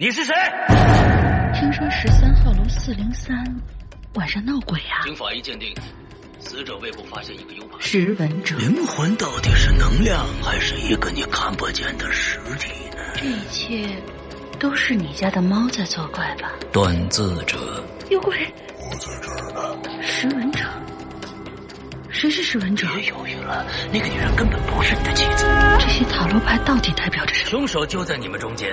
你是谁？听说十三号楼四零三晚上闹鬼啊！经法医鉴定，死者胃部发现一个 U 盘。识文者，灵魂到底是能量，还是一个你看不见的实体呢？这一切都是你家的猫在作怪吧？断字者，有鬼！我在这儿呢。识文者，谁是识文者？别犹豫了，那个女人根本不是你的妻子。这些塔罗牌到底代表着什么？凶手就在你们中间。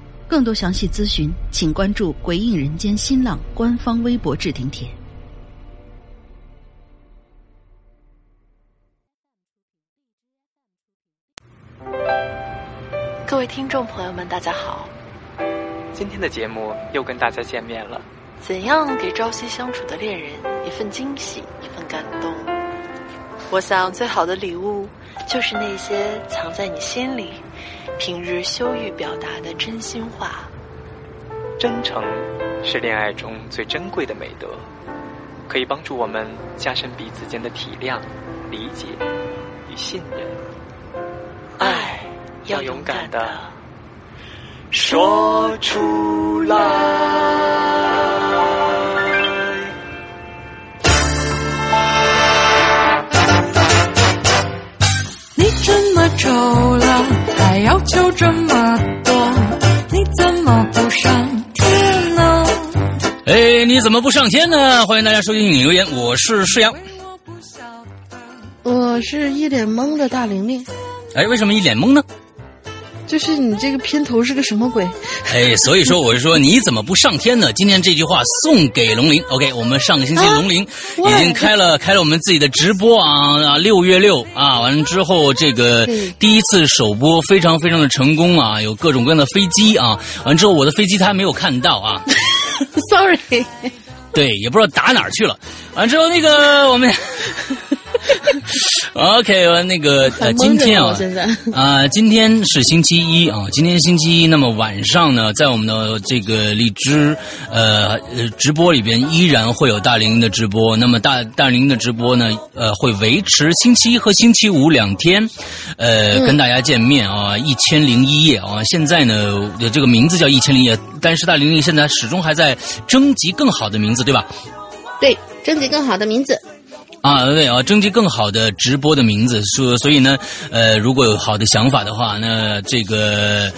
更多详细咨询，请关注“鬼影人间”新浪官方微博置顶帖。各位听众朋友们，大家好！今天的节目又跟大家见面了。怎样给朝夕相处的恋人一份惊喜，一份感动？我想，最好的礼物就是那些藏在你心里。平日羞于表达的真心话，真诚是恋爱中最珍贵的美德，可以帮助我们加深彼此间的体谅、理解与信任。爱要勇敢的说出来。你这么走了，还要求这么多，你怎么不上天呢？哎，你怎么不上天呢？欢迎大家收听影留言，我是世阳，我是一脸懵的大玲玲。哎，为什么一脸懵呢？就是你这个片头是个什么鬼？哎，所以说我是说你怎么不上天呢？今天这句话送给龙鳞。OK，我们上个星期龙鳞已经开了开了我们自己的直播啊啊，六月六啊，完了之后这个第一次首播非常非常的成功啊，有各种各样的飞机啊，完之后我的飞机他还没有看到啊，Sorry，对，也不知道打哪儿去了。完之后那个我们。OK，我那个呃，今天啊，啊，今天是星期一啊，今天星期一，那么晚上呢，在我们的这个荔枝呃呃直播里边，依然会有大玲的直播。那么大大玲的直播呢，呃，会维持星期一和星期五两天，呃，跟大家见面啊，一千零一夜啊。现在呢，这个名字叫一千零一夜，但是大玲玲现在始终还在征集更好的名字，对吧？对，征集更好的名字。啊，对啊，征集更好的直播的名字，说，所以呢，呃，如果有好的想法的话，那这个。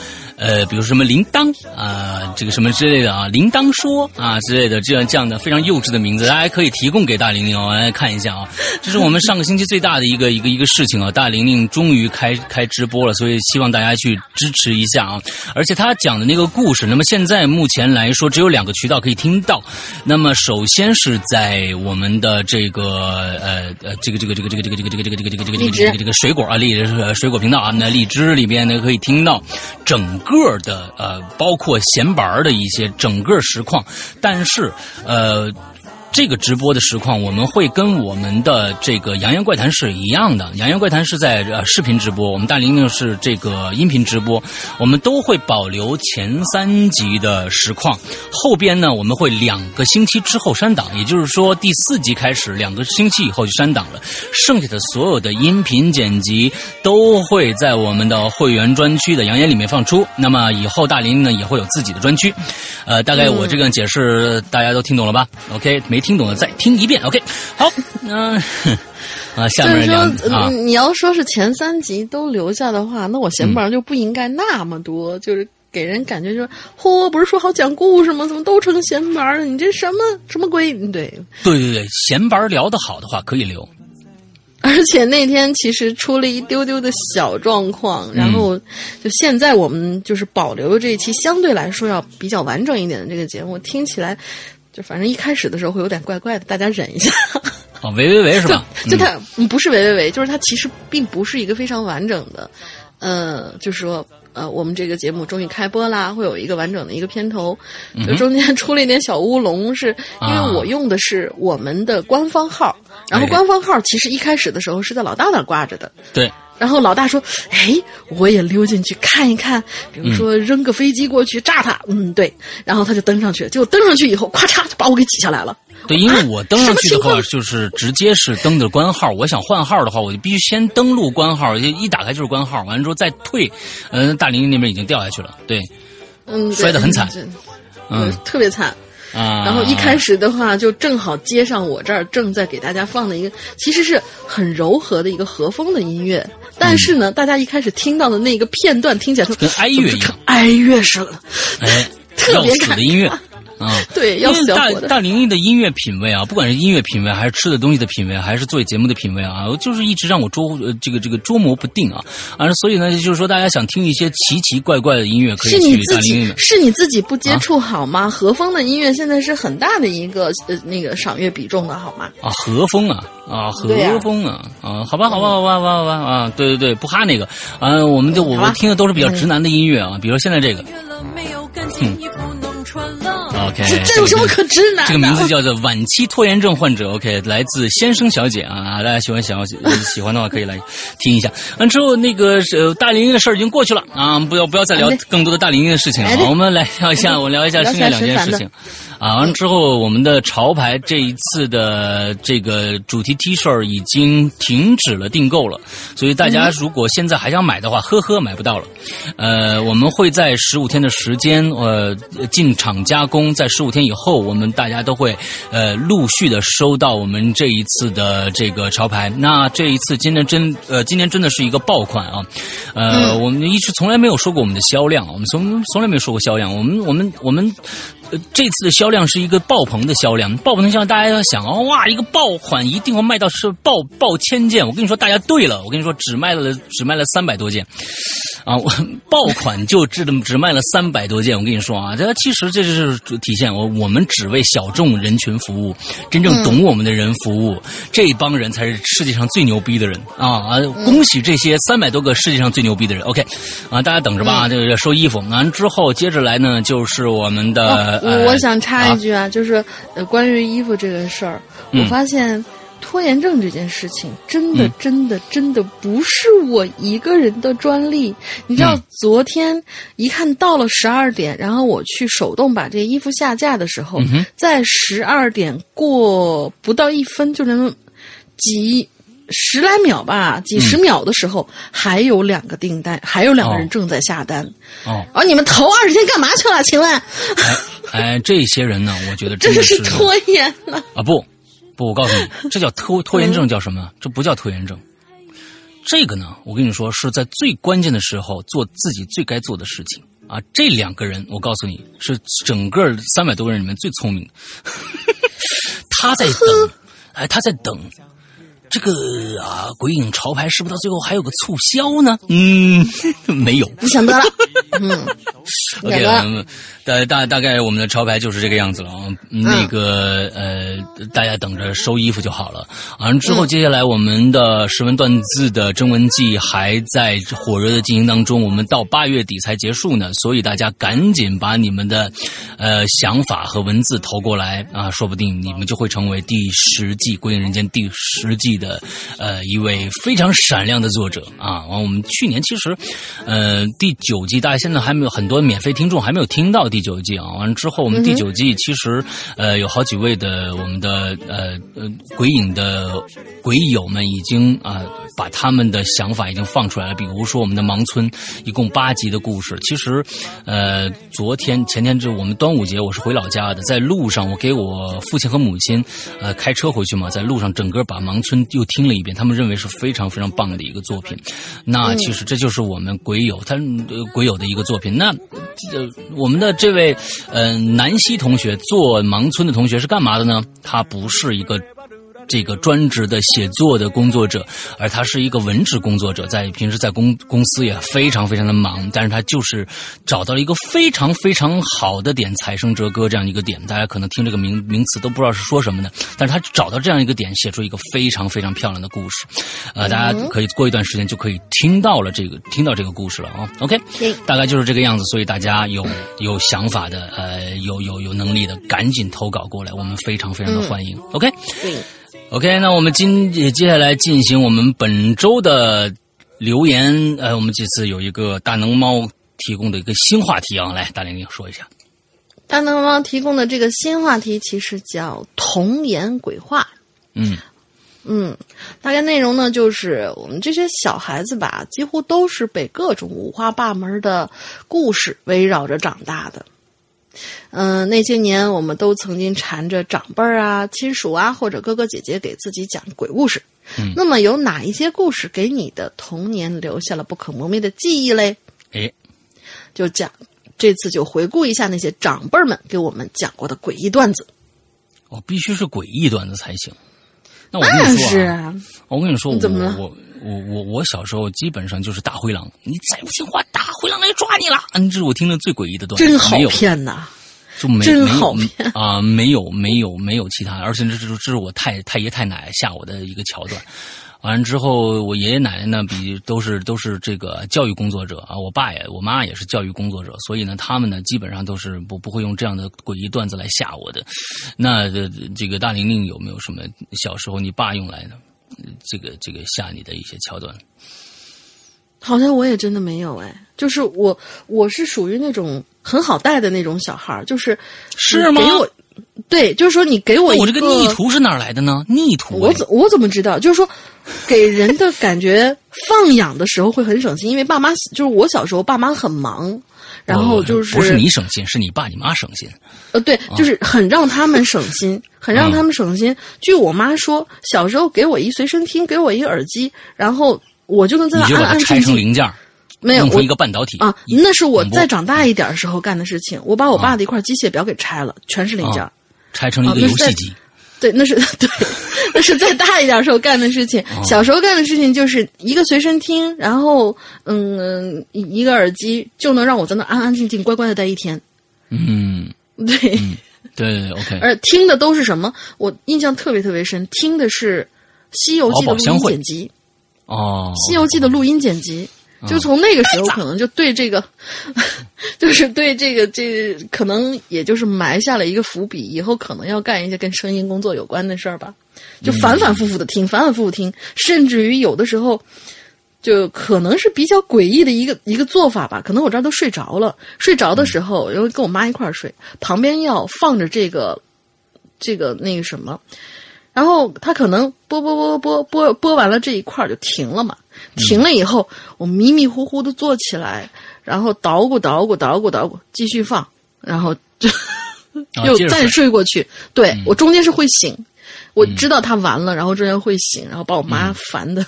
呃，比如什么铃铛啊，这个什么之类的啊，铃铛说啊之类的，这样这样的非常幼稚的名字，大家可以提供给大玲玲哦，来看一下啊。这是我们上个星期最大的一个一个一个事情啊，大玲玲终于开开直播了，所以希望大家去支持一下啊。而且他讲的那个故事，那么现在目前来说只有两个渠道可以听到。那么首先是在我们的这个呃呃这个这个这个这个这个这个这个这个这个这个这个这个水果啊荔枝水果频道啊，那荔枝里边呢可以听到整个。个的呃，包括闲板的一些整个实况，但是呃，这个直播的实况，我们会跟我们的这个《扬言怪谈》是一样的，《扬言怪谈》是在呃视频直播，我们大玲玲是这个音频直播，我们都会保留前三集的实况，后边呢我们会两个星期之后删档，也就是说第四集开始两个星期以后就删档了，剩下的所有的音频剪辑都会在我们的会员专区的扬言里面放出。那么以后大玲玲呢也会有自己的专区，呃，大概我这个解释大家都听懂了吧？OK，没听懂的再听一遍。OK，好，嗯、啊，下就是面两说，啊，嗯你要说是前三集都留下的话，那我闲本就不应该那么多，就是给人感觉就是，嚯，不是说好讲故事吗？怎么都成闲本了？你这什么什么鬼？嗯对，对对对，闲白聊得好的话可以留。而且那天其实出了一丢丢的小状况，然后就现在我们就是保留了这一期相对来说要比较完整一点的这个节目，听起来就反正一开始的时候会有点怪怪的，大家忍一下。啊，喂喂喂是吧？就它嗯不是喂喂喂，就是它其实并不是一个非常完整的，呃，就是说。呃，我们这个节目终于开播啦，会有一个完整的一个片头，就中间 出了一点小乌龙，是因为我用的是我们的官方号，然后哎官方号其实一开始的时候是在老大那儿挂着的，对，然后老大说：“哎，我也溜进去看一看，比如说扔个飞机过去炸他。嗯，对。然后他就登上去了，结果登上去以后，咔嚓就把我给挤下来了。对，因为我登上去的话，就是直接是登的官号。我想换号的话，我就必须先登录官号，就一打开就是官号，完了之后再退。嗯、大林那边已经掉下去了，对，嗯，摔得很惨嗯呃特别惨。啊。然后一开始的话，就正好接上我这儿正在给大家放的一个，其实是很柔和的一个和风的音乐。但是呢，大家一开始听到的那个片段听起来就跟哀乐一样，哀乐似的，哎，特别感的音乐啊。对，要因为大死要活的。大玲玲的音乐品味啊，不管是音乐品味，还是吃的东西的品味，还是做节目的品味啊，就是一直让我捉呃这个这个捉摸不定啊。啊，所以呢，就是说大家想听一些奇奇怪怪的音乐，可以是你去大自己玲玲的。是你自己不接触好吗？和风的音乐现在是很大的一个呃那个赏月比重的好吗？啊，和风啊，啊，和风啊，啊，好吧，好吧，好吧，好吧，好吧，啊，对对对，不哈那个，啊，我们就我们听的都是比较直男的音乐啊，比如现在这个约，OK，这这有什么可直男的？这个名字叫做晚期拖延症患者，OK，来自先生小姐啊，大家喜欢想要呃喜欢的话可以来听一下。完之后，那个呃大玲玲的事儿已经过去了啊，不要不要再聊更多的大玲玲的事情了我们来聊一下，我聊一下剩下两件事情。啊，完之后，我们的潮牌这一次的这个主题 T 恤已经停止了订购了，所以大家如果现在还想买的话，呵呵，买不到了。呃，我们会在十五天的时间，呃，进厂加工，在十五天以后，我们大家都会呃陆续的收到我们这一次的这个潮牌。那这一次今年真呃，今年真的是一个爆款啊！呃，我们一直从来没有说过我们的销量，我们从从来没有说过销量，我们我们我们。呃，这次的销量是一个爆棚的销量，爆棚的销量，大家要想哦，哇，一个爆款一定会卖到是爆爆千件。我跟你说，大家对了，我跟你说，只卖了 只卖了三百多件，啊，我 爆款就只只卖了三百多件。我跟你说啊，这其实这就是体现我我们只为小众人群服务，真正懂我们的人服务，这帮人才是世界上最牛逼的人啊啊！恭喜这些三百多个世界上最牛逼的人。OK，啊，大家等着吧，啊，这个收衣服。完之后接着来呢，就是我们的。我我想插一句啊，就是呃，关于衣服这个事儿，嗯我发现拖延症这件事情真的嗯真的真的不是我一个人的专利。你知道嗯，昨天一看到了十二点，然后我去手动把这个衣服下架的时候嗯，在十二点过不到一分，就能几。十来秒吧，几十秒的时候，还有两个订单，还有两个人哦正在下单。哦，而你们头二十天干嘛去了？请问，哎哎，这些人呢，我觉得 真的就是拖延了。啊不不，我告诉你，这叫拖拖延症，叫什么？这不叫拖延症。这个呢，我跟你说，是在最关键的时候做自己最该做的事情啊。这两个人，我告诉你是整个三百多个人里面最聪明的。他在等，哎，他在等。这个啊，鬼影潮牌是不是到最后还有个促销呢？嗯，没有。不想得了，嗯，OK，大大大概我们的潮牌就是这个样子了啊。嗯那个呃，大家等着收衣服就好了。完了之后，接下来我们的识文断字的征文季还在火热的进行当中，我们到八月底才结束呢，所以大家赶紧把你们的呃想法和文字投过来啊，说不定你们就会成为第十季《鬼影人间》第十季的呃一位非常闪亮的作者啊。完，我们去年其实呃第九季，大家现在还没有很多免费听众还没有听到第九季啊。完了之后，我们第九季其实呃有好几位的我们的呃呃鬼影的鬼友们已经啊、把他们的想法已经放出来了，比如说我们的盲村一共八集的故事，其实呃昨天前天就我们端午节我是回老家的，在路上我给我父亲和母亲呃开车回去嘛，在路上整个把盲村又听了一遍，他们认为是非常非常棒的一个作品。那其实这就是我们鬼友他呃鬼友的一个作品。那呃我们的这位呃南希同学做盲村的同学是干嘛的呢？他不是一个。这个专职的写作的工作者，而他是一个文职工作者，在平时在公公司也非常非常的忙，但是他就是找到了一个非常非常好的点，采生哲歌这样一个点，大家可能听这个名名词都不知道是说什么的，但是他找到这样一个点，写出一个非常非常漂亮的故事，呃，大家可以过一段时间就可以听到了这个听到这个故事了啊、OK，对。大概就是这个样子，所以大家有有想法的，呃，有有有能力的，赶紧投稿过来，我们非常非常的欢迎。OK。对，OK，那我们今接接下来进行我们本周的留言。呃，我们这次有一个大能猫提供的一个新话题啊，来，大玲玲说一下。大能猫提供的这个新话题其实叫童言鬼话。嗯嗯，大概内容呢，就是我们这些小孩子吧，几乎都是被各种五花八门的故事围绕着长大的。嗯、那些年我们都曾经缠着长辈儿啊、亲属啊或者哥哥姐姐给自己讲鬼故事。嗯那么有哪一些故事给你的童年留下了不可磨灭的记忆嘞？哎，就讲这次就回顾一下那些长辈们给我们讲过的诡异段子。哦必须是诡异段子才行。那我当然跟你说啊，是啊，我跟你说，我怎么了我我我我小时候基本上就是大灰狼，你再不听话，大灰狼来抓你了。嗯，这是我听的最诡异的段子，真好没有骗呐！就没真没有好骗啊、没有没有没有其他，而且这这这是我太太爷太奶吓我的一个桥段。完了之后，我爷爷奶奶呢，比都是都是这个教育工作者啊，我爸也我妈也是教育工作者，所以呢，他们呢基本上都是不不会用这样的诡异段子来吓我的。那这这个大玲玲有没有什么小时候你爸用来的呃这个这个吓你的一些桥段？好像我也真的没有哎，就是我我是属于那种很好带的那种小孩儿，就是是吗给我对，就是说你给我我这个逆徒是哪儿来的呢？逆徒、哎我怎我怎么知道？就是说，给人的感觉放养的时候会很省心，因为爸妈就是我小时候爸妈很忙，然后就是不是你省心，是你爸你妈省心。呃对，就是很让他们省心，很让他们省心。据我妈说，小时候给我一随身听，给我一耳机，然后我就能在那安就把它拆安静静。成零件儿，没有我弄成一个半导体啊，那是我再长大一点的时候干的事情。我把我爸的一块机械表给拆了，全是零件儿。拆成了一个游戏机。对，那是 对，那是再大一点的时候干的事情。哦小时候干的事情就是一个随身听，然后嗯一一个耳机，就能让我在那安安静静、乖乖的待一天。嗯，对，对对对，OK。而听的都是什么？我印象特别特别深，听的是《西游记》的录音剪辑，哦，《西游记》的录音剪辑。就从那个时候，可能就对这个，就是对这个这可能也就是埋下了一个伏笔，以后可能要干一些跟声音工作有关的事儿吧。就反反复复的听，反反复复听，甚至于有的时候，就可能是比较诡异的一个一个做法吧。可能我这儿都睡着了，睡着的时候，因为跟我妈一块儿睡，旁边要放着这个这个那个什么，然后他可能播播播播播播完了这一块儿就停了嘛。停了以后，我迷迷糊糊的坐起来，然后捣鼓捣鼓捣鼓捣鼓，继续放，然后就 又再睡睡过去。对、我中间是会醒，我知道他完了，然后中间会醒，然后把我妈烦的。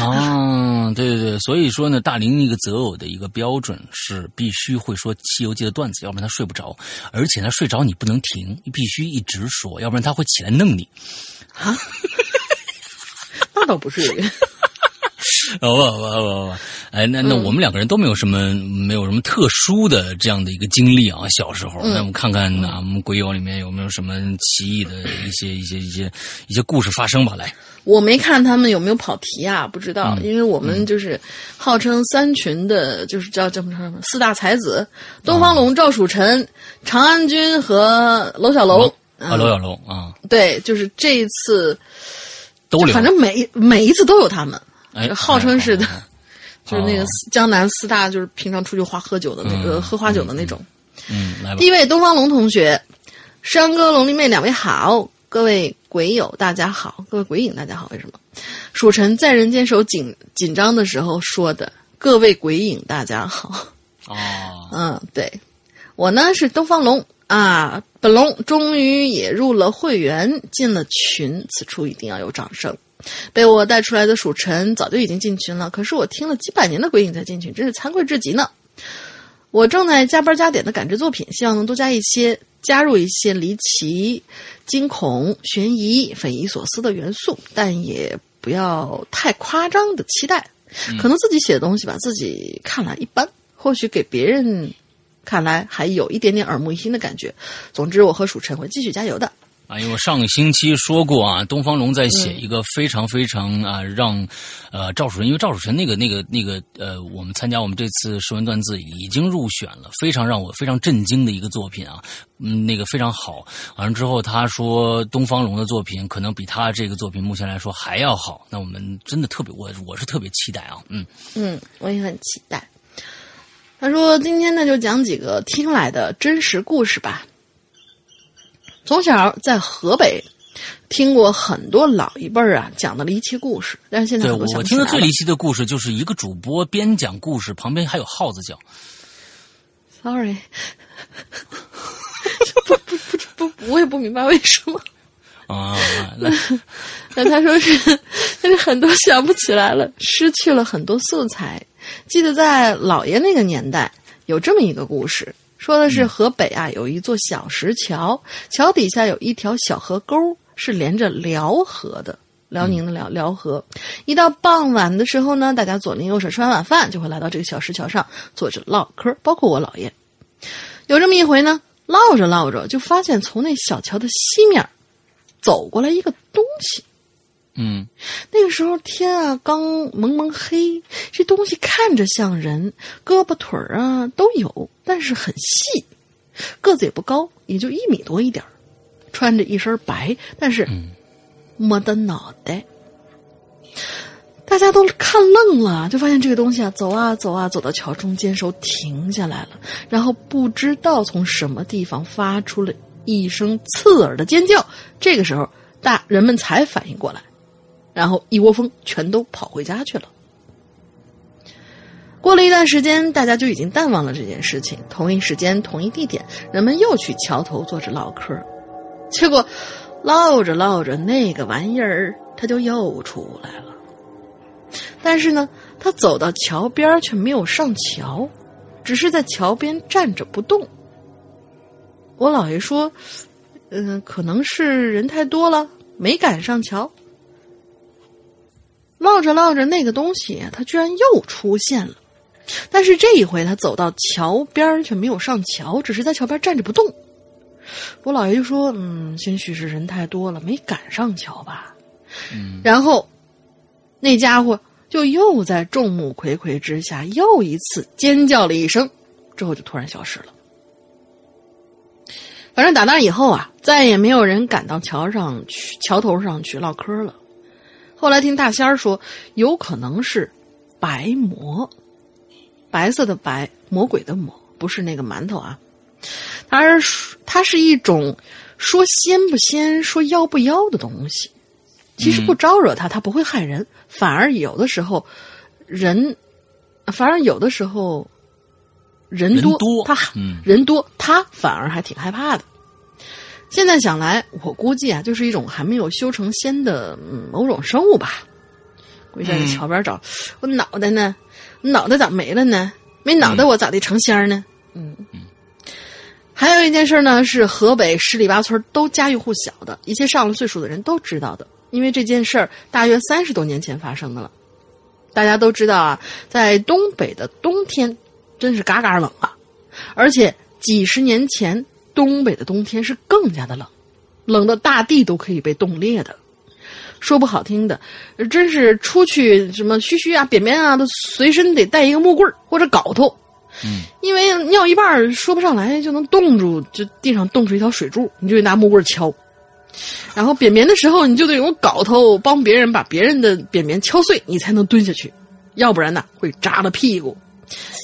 啊，对对对，所以说呢，大林一个择偶的一个标准是必须会说《西游记》的段子，要不然他睡不着，而且他睡着你不能停，你必须一直说，要不然他会起来弄你。啊，那倒不至于。哦不不不不，哎，那那我们两个人都没有什么没有什么特殊的这样的一个经历啊，小时候，那我们看看啊，我们鬼友里面有没有什么奇异的一些 一些一些一些故事发生吧？来，我没看他们有没有跑题啊，不知道，因为我们就是号称三群的，就是叫叫什么四大才子：东方龙、赵曙臣、长安君和楼小楼。啊，楼小楼啊，对，就是这一次都，反正每每一次都有他们。哎，号称是的，哦 就是那个江南四大，就是平常出去花喝酒的那个、喝花酒的那种。嗯，来吧第。一位东方龙同学，山哥、龙丽妹两位好，各位鬼友大家好，各位鬼影大家好。为什么？蜀臣在人间手紧紧张的时候说的，各位鬼影大家好。哦，嗯，对，我呢是东方龙啊，本龙终于也入了会员，进了群，此处一定要有掌声。被我带出来的蜀臣早就已经进群了，可是我听了几百年的鬼影才进群，真是惭愧至极呢。我正在加班加点的赶制作品，希望能多加一些，加入一些离奇、惊恐、悬疑、匪夷所思的元素，但也不要太夸张的期待。可能自己写的东西吧，自己看来一般，或许给别人看来还有一点点耳目一新的感觉。总之，我和蜀臣会继续加油的。啊，因为我上个星期说过啊，东方龙在写一个非常非常啊，让呃赵楚臣，因为赵楚臣那个那个那个呃，我们参加我们这次诗文断字已经入选了，非常让我非常震惊的一个作品啊，嗯，那个非常好。完了之后，他说东方龙的作品可能比他这个作品目前来说还要好，那我们真的特别，我我是特别期待啊，嗯，嗯，我也很期待。他说：“今天呢，就讲几个听来的真实故事吧。从小在河北听过很多老一辈儿啊讲的离奇故事，但是现在我听的最离奇的故事就是一个主播边讲故事，旁边还有耗子叫。Sorry，不不不不，我也不明白为什么。啊，那，那他说是，但是很多想不起来了，失去了很多素材。记得在姥爷那个年代，有这么一个故事，说的是河北啊有一座小石桥，桥底下有一条小河沟，是连着辽河的。辽宁的辽辽河，一到傍晚的时候呢，大家左邻右舍吃完晚饭，就会来到这个小石桥上坐着唠嗑，包括我姥爷。有这么一回呢，唠着唠着，就发现从那小桥的西面走过来一个东西。嗯那个时候天啊刚蒙蒙黑，这东西看着像人，胳膊腿儿啊都有，但是很细，个子也不高，也就一米多一点儿穿着一身白，但是没的脑袋。大家都看愣了，就发现这个东西啊，走啊走啊，走到桥中间时候停下来了，然后不知道从什么地方发出了一声刺耳的尖叫。这个时候，大人们才反应过来，然后一窝蜂全都跑回家去了。过了一段时间，大家就已经淡忘了这件事情。同一时间，同一地点，人们又去桥头坐着唠嗑，结果唠着唠着，那个玩意儿它就又出来了。但是呢，他走到桥边却没有上桥，只是在桥边站着不动。我姥爷说：“嗯、可能是人太多了，没赶上桥。”唠着唠着，那个东西它居然又出现了，但是这一回他走到桥边儿却没有上桥，只是在桥边站着不动。我姥爷就说：“嗯，兴许是人太多了，没赶上桥吧。”嗯，然后那家伙就又在众目睽睽之下又一次尖叫了一声，之后就突然消失了。反正打那以后啊，再也没有人敢到桥上去、桥头上去唠嗑了。后来听大仙儿说，有可能是白魔，白色的白，魔鬼的魔，不是那个馒头啊。它是它是一种说仙不仙、说妖不妖的东西。其实不招惹它，它不会害人，反而有的时候人，反而有的时候人多，人多他嗯人多，他反而还挺害怕的。现在想来，我估计啊，就是一种还没有修成仙的、嗯、某种生物吧。估计在这桥边找，我脑袋呢？脑袋咋没了呢？没脑袋我咋地成仙儿呢？嗯。还有一件事呢，是河北十里八村都家喻户晓的，一些上了岁数的人都知道的。因为这件事儿大约三十多年前发生的了。大家都知道啊，在东北的冬天真是嘎嘎冷啊，而且几十年前东北的冬天是更加的冷，冷的大地都可以被冻裂的。说不好听的，真是出去什么嘘嘘啊、便便啊，都随身得带一个木棍儿或者镐头。嗯，因为尿一半说不上来，就能冻住，就地上冻出一条水柱，你就得拿木棍儿敲。然后便便的时候，你就得用镐头帮别人把别人的便便敲碎，你才能蹲下去，要不然呢会扎了屁股。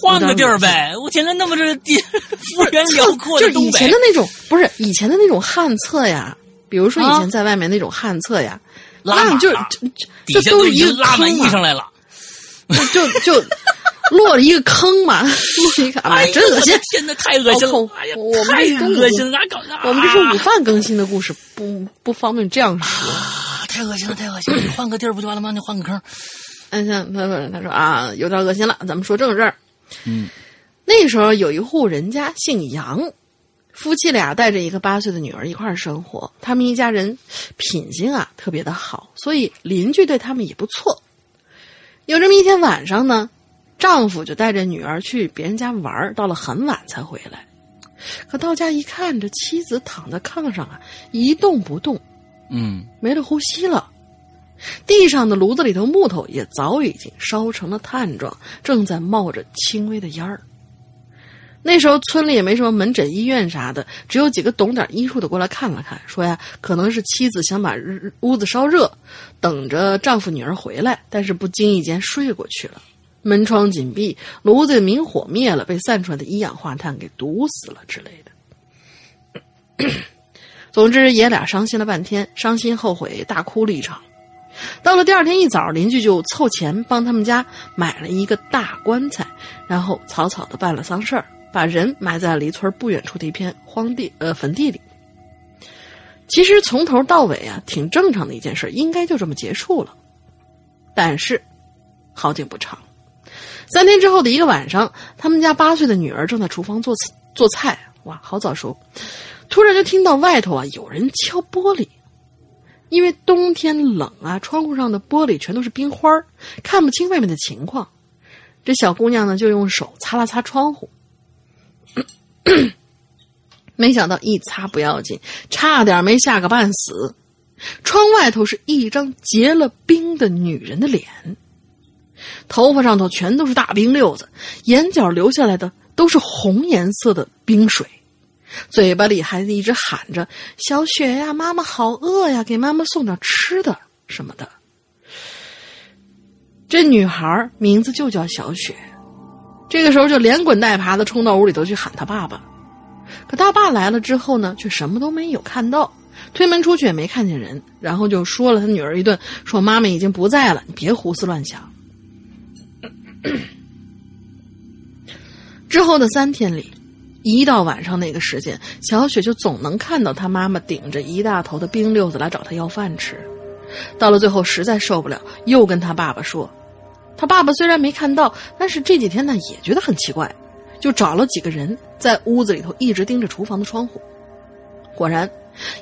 换个地儿呗！我天呐，那么这地幅员辽阔就是以的东北，前的那种，不是以前的那种旱厕呀，比如说以前在外面那种旱厕呀，拉那就就就底这下已经都是一个拉满衣裳来了。就就落了一个坑嘛，落了一个，真恶心！天哪，太恶心了！哎呀，我们太这中午恶心了，哪搞的？我们这是啊午饭更新的故事，不不方便这样说。啊，太恶心了，太恶心了！你换个地儿不就完了吗？你换个坑。嗯，像他说他说啊，有点恶心了，咱们说正事儿。嗯，那时候有一户人家姓杨，夫妻俩带着一个八岁的女儿一块儿生活。他们一家人品行啊特别的好，所以邻居对他们也不错。有这么一天晚上呢，丈夫就带着女儿去别人家玩儿，到了很晚才回来。可到家一看，这妻子躺在炕上啊，一动不动，嗯，没了呼吸了。地上的炉子里头木头也早已经烧成了炭状，正在冒着轻微的烟儿。那时候村里也没什么门诊、医院啥的，只有几个懂点医术的过来看了看，说呀，可能是妻子想把屋子烧热，等着丈夫女儿回来，但是不经意间睡过去了。门窗紧闭，炉子明火灭了，被散出来的一氧化碳给毒死了之类的。总之，爷俩伤心了半天，伤心后悔，大哭了一场。到了第二天一早，邻居就凑钱帮他们家买了一个大棺材，然后草草的办了丧事儿，把人埋在离村不远处的一片荒地呃坟地里。其实从头到尾啊，挺正常的一件事，应该就这么结束了。但是好景不长，三天之后的一个晚上，他们家八岁的女儿正在厨房做做菜，哇，好早熟，突然就听到外头啊有人敲玻璃。因为冬天冷啊，窗户上的玻璃全都是冰花儿看不清外面的情况。这小姑娘呢，就用手擦了擦窗户，没想到一擦不要紧，差点没吓个半死。窗外头是一张结了冰的女人的脸，头发上头全都是大冰溜子，眼角流下来的都是红颜色的冰水。嘴巴里还一直喊着：“小雪呀，妈妈好饿呀，给妈妈送点吃的什么的。”这女孩名字就叫小雪，这个时候就连滚带爬的冲到屋里头去喊她爸爸。可他爸来了之后呢，却什么都没有看到，推门出去也没看见人，然后就说了他女儿一顿，说妈妈已经不在了，你别胡思乱想。之后的三天里。一到晚上那个时间，小雪就总能看到她妈妈顶着一大头的冰溜子来找她要饭吃。到了最后，实在受不了，又跟他爸爸说。他爸爸虽然没看到，但是这几天呢也觉得很奇怪，就找了几个人在屋子里头一直盯着厨房的窗户。果然，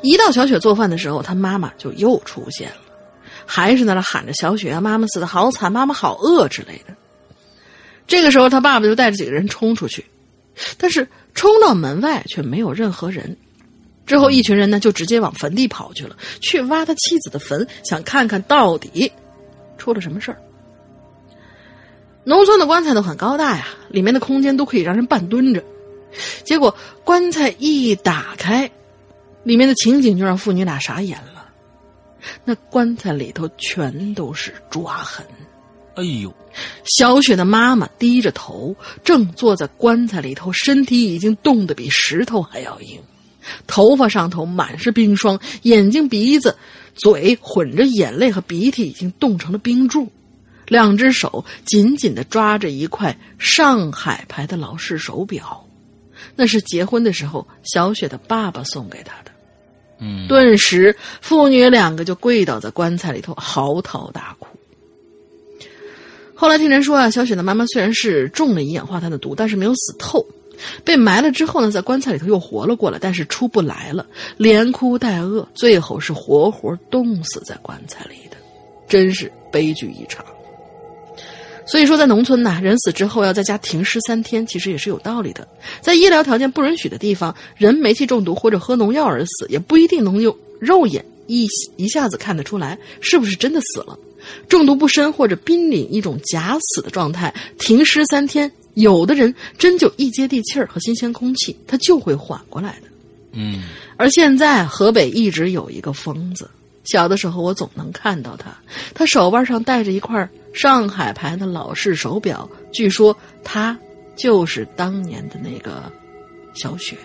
一到小雪做饭的时候，她妈妈就又出现了，还是在那喊着“小雪啊，妈妈死的好惨，妈妈好饿”之类的。这个时候，他爸爸就带着几个人冲出去，但是。冲到门外却没有任何人，之后一群人呢就直接往坟地跑去了，去挖他妻子的坟，想看看到底出了什么事儿。农村的棺材都很高大呀，里面的空间都可以让人半蹲着。结果棺材一打开，里面的情景就让父女俩傻眼了。那棺材里头全都是抓痕。哎呦！小雪的妈妈低着头，正坐在棺材里头，身体已经冻得比石头还要硬，头发上头满是冰霜，眼睛、鼻子、嘴混着眼泪和鼻涕，已经冻成了冰柱。两只手紧紧的抓着一块上海牌的老式手表，那是结婚的时候小雪的爸爸送给她的。嗯，顿时父女两个就跪倒在棺材里头，嚎啕大哭。后来听人说啊，小雪的妈妈虽然是中了一氧化碳的毒，但是没有死透，被埋了之后呢，在棺材里头又活了过来，但是出不来了，连哭带饿，最后是活活冻死在棺材里的，真是悲剧一场。所以说，在农村呐，人死之后要在家停尸三天，其实也是有道理的。在医疗条件不允许的地方，人煤气中毒或者喝农药而死，也不一定能用肉眼一一下子看得出来是不是真的死了。中毒不深或者濒临一种假死的状态，停尸三天，有的人真就一接地气儿和新鲜空气，他就会缓过来的。嗯，而现在河北一直有一个疯子，小的时候我总能看到他，他手腕上戴着一块上海牌的老式手表，据说他就是当年的那个小雪。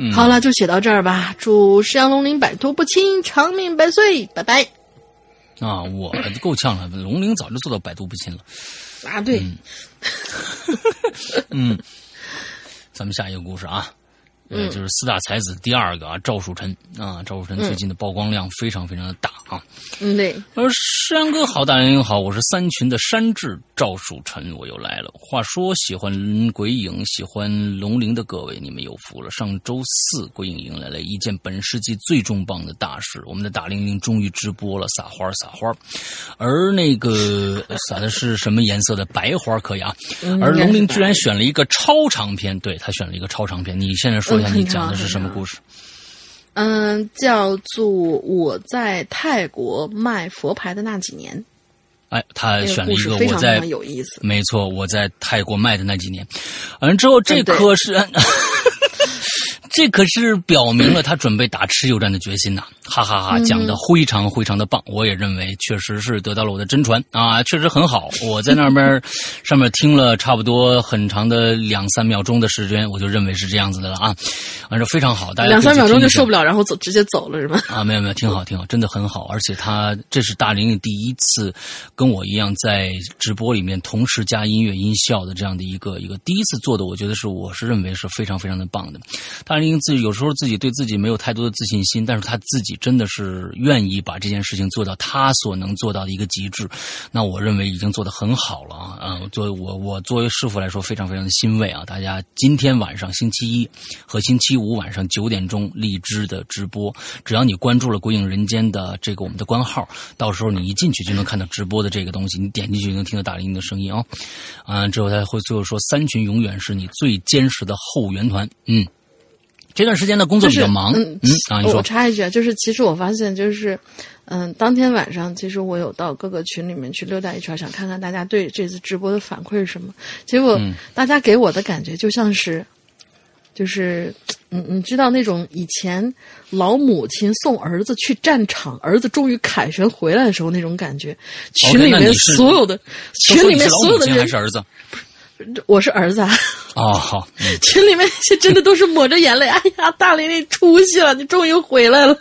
嗯好了，就写到这儿吧。祝石羊龙鳞摆脱不侵，长命百岁，拜拜。啊，我够呛了，龙鳞早就做到百毒不侵了。啊，对，嗯，咱们下一个故事啊，呃，嗯就是四大才子第二个啊，赵曙臣啊，赵曙臣最近的曝光量非常非常的大啊。嗯，对，呃，山哥好，大人好，我是三群的山治赵曙臣，我又来了。话说，喜欢鬼影、喜欢龙鳞的各位，你们有福了。上周四，鬼影迎来了一件本世纪最重磅的大事，我们的大玲玲终于直播了，撒花撒花，而那个呃撒的是什么颜色的白花可以啊？嗯而龙鳞居然选了一个超长篇，对他选了一个超长篇。你现在说一下，嗯你讲的是什么故事？嗯，叫做我在泰国卖佛牌的那几年，哎，他选了一个我在常非常有意思。没错，我在泰国卖的那几年，完了之后，这嗯对可是，这可是表明了他准备打持久战的决心呐！哈哈哈，讲的非常非常的棒，我也认为确实是得到了我的真传啊，确实很好。我在那边上面听了差不多很长的两三秒钟的时间，我就认为是这样子的了啊，反正非常好，大家两三秒钟就受不了。了，然后走直接走了是吗？啊，没有没有，挺好挺好，真的很好，而且他这是大玲玲第一次跟我一样在直播里面同时加音乐音效的这样的一个一个第一次做的，我觉得是我是认为是非常非常的棒的。大玲玲自己有时候自己对自己没有太多的自信心，但是他自己真的是愿意把这件事情做到他所能做到的一个极致，那我认为已经做得很好了啊！啊，作为我我作为师傅来说，非常非常的欣慰啊！大家今天晚上星期一和星期五晚上九点钟荔枝的直播，只要你关注了“鬼影人间”的这个我们的官号，到时候你一进去就能看到直播的这个东西，你点进去就能听到大林的声音啊！啊，之后他会最后说：“三群永远是你最坚实的后援团。”嗯，这段时间的工作比较忙，嗯啊，你我插一句啊，就是其实我发现就是，嗯，当天晚上其实我有到各个群里面去溜达一圈，想看看大家对这次直播的反馈是什么。结果嗯大家给我的感觉就像是，就是你你知道那种以前老母亲送儿子去战场，儿子终于凯旋回来的时候那种感觉。群里面所有的群里面所有的人还是，儿子？我是儿子啊。哦，好，嗯 群里面那些真的都是抹着眼泪，哎呀，大玲玲出息了，你终于回来了。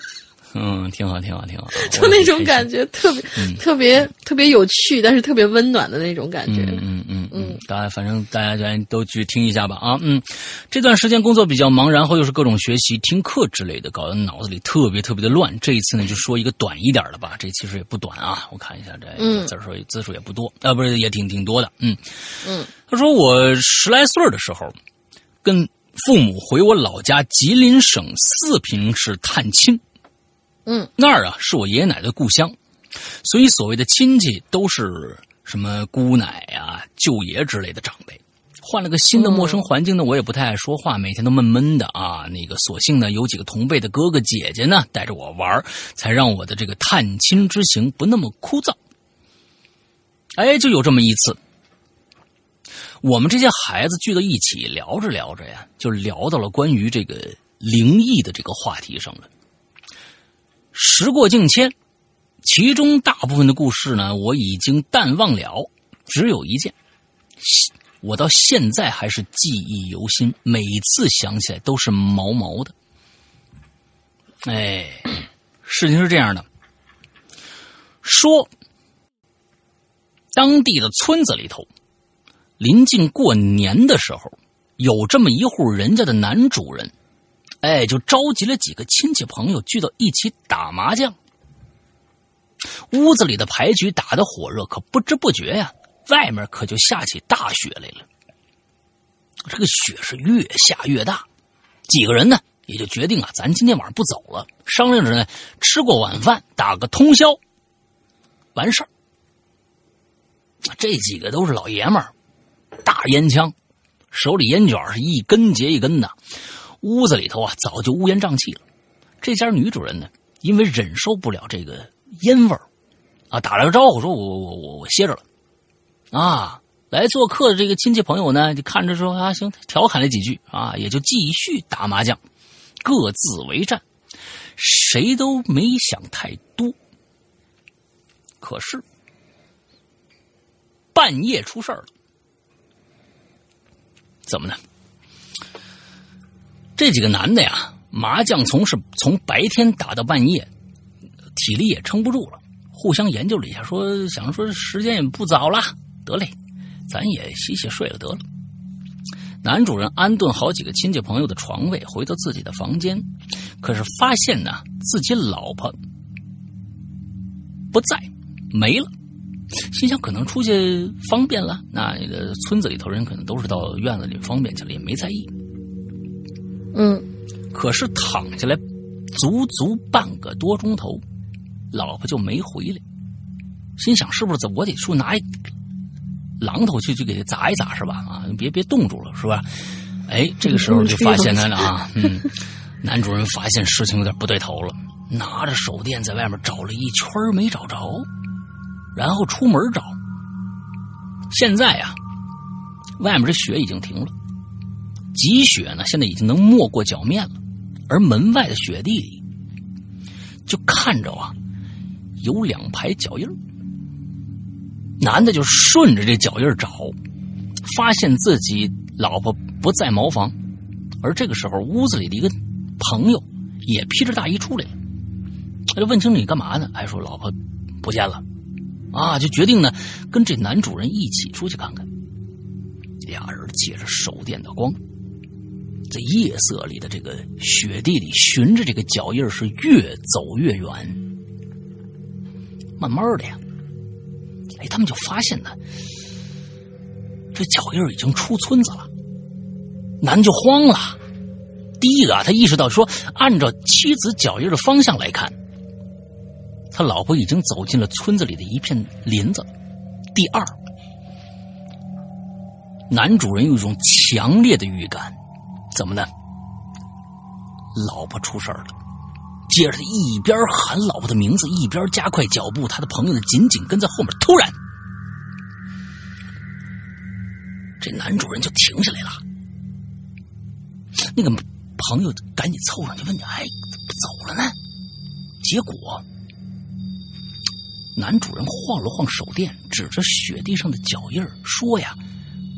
嗯，挺好，挺好，挺好，就那种感觉。特别、特别特别有趣，但是特别温暖的那种感觉。嗯嗯嗯嗯，大家反正大家咱都去听一下吧啊，嗯，这段时间工作比较忙，然后又是各种学习、听课之类的，搞得脑子里特别特别的乱。这一次呢，就说一个短一点的吧，这其实也不短啊，我看一下这嗯字数字数也不多啊，不是也挺挺多的，嗯嗯，他说我十来岁的时候，跟父母回我老家吉林省四平市探亲。嗯，那儿啊是我爷爷奶奶的故乡，所以所谓的亲戚都是什么姑奶呀、舅爷之类的长辈。换了个新的陌生环境呢，我也不太爱说话，每天都闷闷的啊。那个索性呢，有几个同辈的哥哥姐姐呢带着我玩，才让我的这个探亲之行不那么枯燥。哎，就有这么一次，我们这些孩子聚到一起聊着聊着呀，就聊到了关于这个灵异的这个话题上了。时过境迁，其中大部分的故事呢，我已经淡忘了，只有一件，我到现在还是记忆犹新，每次想起来都是毛毛的。哎，事情是这样的，说当地的村子里头，临近过年的时候，有这么一户人家的男主人。哎，就召集了几个亲戚朋友聚到一起打麻将。屋子里的牌局打得火热，可不知不觉呀，外面可就下起大雪来了。这个雪是越下越大，几个人呢也就决定啊，咱今天晚上不走了，商量着呢吃过晚饭打个通宵，完事儿。这几个都是老爷们儿，大烟枪，手里烟卷是一根接一根的，屋子里头啊早就乌烟瘴气了。这家女主人呢，因为忍受不了这个烟味儿，啊，打了个招呼说：“我我我我歇着了。”啊，来做客的这个亲戚朋友呢，就看着说：“啊，行，调侃了几句啊，也就继续打麻将，各自为战，谁都没想太多。可是。半夜出事儿了，怎么呢？这几个男的呀，麻将从是从白天打到半夜，体力也撑不住了，互相研究了一下，说想说时间也不早了，得嘞，咱也洗洗睡了得了。男主人安顿好几个亲戚朋友的床位，回到自己的房间，可是发现呢，自己老婆不在，没了。心想可能出去方便了，那个村子里头人可能都是到院子里方便去了，也没在意。嗯，可是躺下来足足半个多钟头，老婆就没回来。心想是不是我得去拿一榔头去去给他砸一砸是吧？啊，别别冻住了是吧？哎，这个时候就发现他了啊，嗯，男主人发现事情有点不对头了，拿着手电在外面找了一圈没找着。然后出门找。现在呀，外面这雪已经停了，积雪呢，现在已经能没过脚面了。而门外的雪地里，就看着啊，有两排脚印男的就顺着这脚印找，发现自己老婆不在茅房，而这个时候屋子里的一个朋友也披着大衣出来了。他就问清楚你干嘛呢？还说老婆不见了。啊，就决定呢，跟这男主人一起出去看看。俩人借着手电的光，在夜色里的这个雪地里寻着这个脚印是越走越远。慢慢的呀，哎，他们就发现呢，这脚印已经出村子了。男就慌了，第一个啊，他意识到说，按照妻子脚印的方向来看。他老婆已经走进了村子里的一片林子。第二，男主人有一种强烈的预感，怎么呢？老婆出事了。接着他一边喊老婆的名字，一边加快脚步。他的朋友呢，紧紧跟在后面。突然，这男主人就停下来了。那个朋友赶紧凑上去问：“你哎，怎么走了呢？”结果。男主人晃了晃手电，指着雪地上的脚印说：“呀，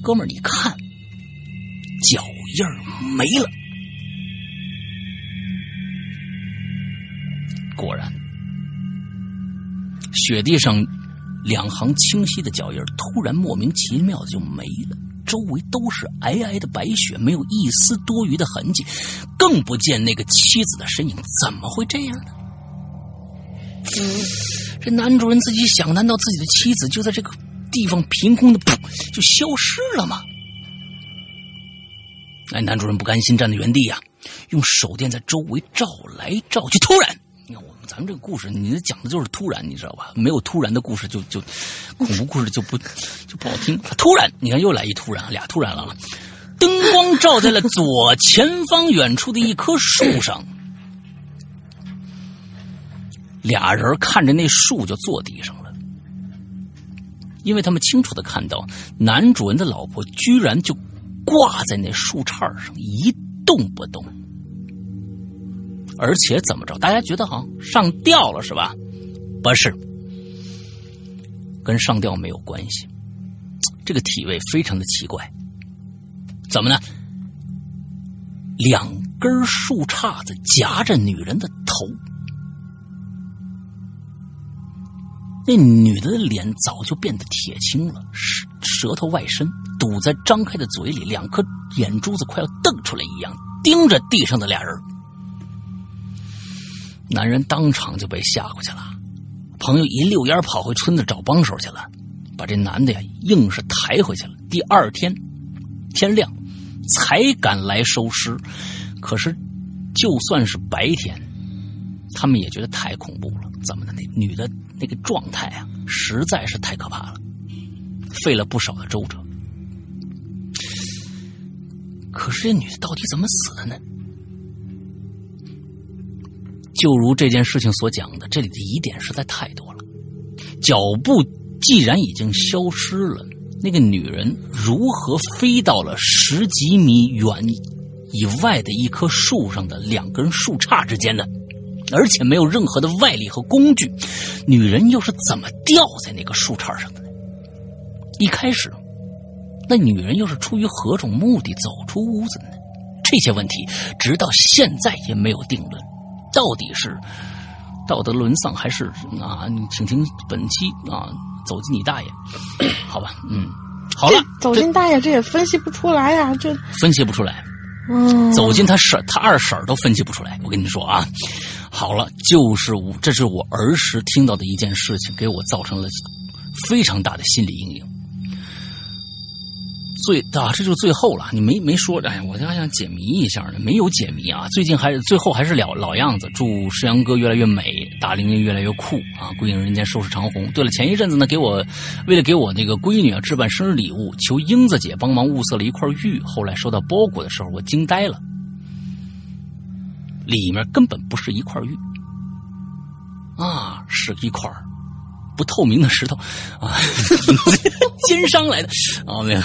哥们儿，你看，脚印没了。”果然，雪地上两行清晰的脚印突然莫名其妙的就没了，周围都是皑皑的白雪，没有一丝多余的痕迹，更不见那个妻子的身影。怎么会这样呢？这男主人自己想：难道自己的妻子就在这个地方凭空的噗就消失了吗？哎，男主人不甘心，站在原地呀，用手电在周围照来照去。突然，你看我们咱们这个故事，你讲的就是突然，你知道吧？没有突然的故事，就就恐怖故事就不就不好听。突然，你看又来一突然，俩突然了。灯光照在了左前方远处的一棵树上。俩人看着那树就坐地上了，因为他们清楚的看到男主人的老婆居然就挂在那树杈上一动不动，而且怎么着？大家觉得好像上吊了是吧？不是，跟上吊没有关系。这个体位非常的奇怪，怎么呢？两根树杈子夹着女人的头。那女的的脸早就变得铁青了，舌舌头外伸，堵在张开的嘴里，两颗眼珠子快要瞪出来一样，盯着地上的俩人。男人当场就被吓过去了，朋友一溜烟跑回村子找帮手去了，把这男的呀硬是抬回去了。第二天天亮，才敢来收尸。可是，就算是白天，他们也觉得太恐怖了。怎么的？那女的那个状态啊，实在是太可怕了，费了不少的周折。可是这女的到底怎么死的呢？就如这件事情所讲的，这里的疑点实在太多了。脚步既然已经消失了，那个女人如何飞到了十几米远以外的一棵树上的两根树杈之间呢？而且没有任何的外力和工具，女人又是怎么吊在那个树杈上的呢？一开始，那女人又是出于何种目的走出屋子呢？这些问题直到现在也没有定论。到底是道德沦丧，还是啊？请听本期啊，走进你大爷，好吧？嗯，好了，走进大爷这也分析不出来呀，这分析不出来。嗯，走进他婶，他二婶都分析不出来。我跟你说啊，好了，就是我，这是我儿时听到的一件事情，给我造成了非常大的心理阴影。最啊，这就是最后了。你没没说，哎，我还想解谜一下呢，没有解谜啊。最近还是最后还是老老样子，祝世阳哥越来越美，大玲玲越来越酷啊！归隐人间收拾长虹。对了，前一阵子呢，给我为了给我那个闺女啊置办生日礼物，求英子姐帮忙物色了一块玉。后来收到包裹的时候，我惊呆了，里面根本不是一块玉啊，是一块不透明的石头啊，奸商来的啊！没有，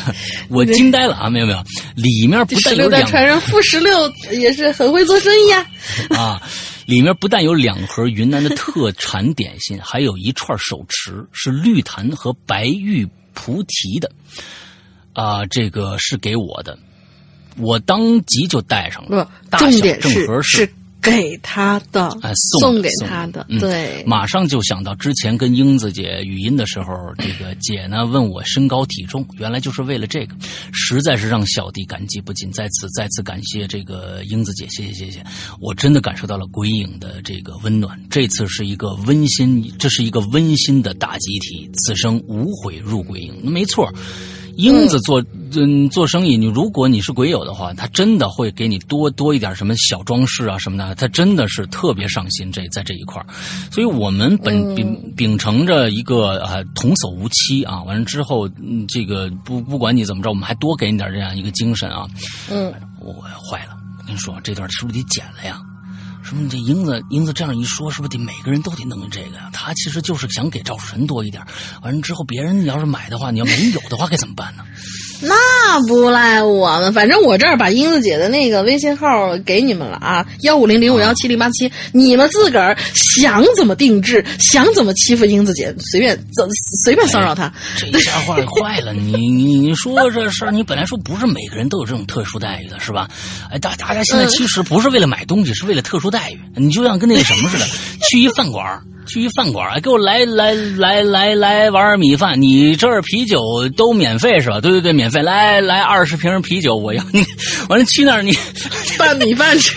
我惊呆了啊！没有没有，里面不但十六代有两传人傅十六也是很会做生意啊。啊，里面不但有两盒云南的特产点心，还有一串手持，是绿檀和白玉菩提的。啊，这个是给我的，我当即就带上了。大小正合适是给他的，哎，送给他的，嗯对，马上就想到之前跟英子姐语音的时候，这个姐呢问我身高体重，原来就是为了这个，实在是让小弟感激不尽。在此再次感谢这个英子姐，谢谢谢谢，我真的感受到了鬼影的这个温暖。这次是一个温馨，这是一个温馨的大集体，此生无悔入鬼影。没错。英子做嗯做生意，你如果你是鬼友的话，他真的会给你多多一点什么小装饰啊什么的，他真的是特别上心这在这一块儿所以我们本秉秉承着一个啊童叟无欺啊，完了之后嗯这个不不管你怎么着，我们还多给你点这样一个精神啊。嗯，我坏了，我跟你说这段是不是得剪了呀？说你这英子英子这样一说，是不是得每个人都得弄这个呀？他其实就是想给赵神多一点，完了之后别人要是买的话，你要没有的话该怎么办呢？那不赖我们，反正我这儿把英子姐的那个微信号给你们了啊，幺五零零五幺七零八七，你们自个儿想怎么定制，想怎么欺负英子姐，随便怎随便骚扰她。这一下坏坏了，你你说这事儿，你本来说不是每个人都有这种特殊待遇的，是吧？哎，大大家现在其实不是为了买东西，是为了特殊待遇。你就像跟那个什么似的，去一饭馆去一饭馆，给我来来来来来碗米饭，你这儿啤酒都免费是吧？对对对，免费，来来二十瓶啤酒，我要你。完了去那儿你 拌米饭吃，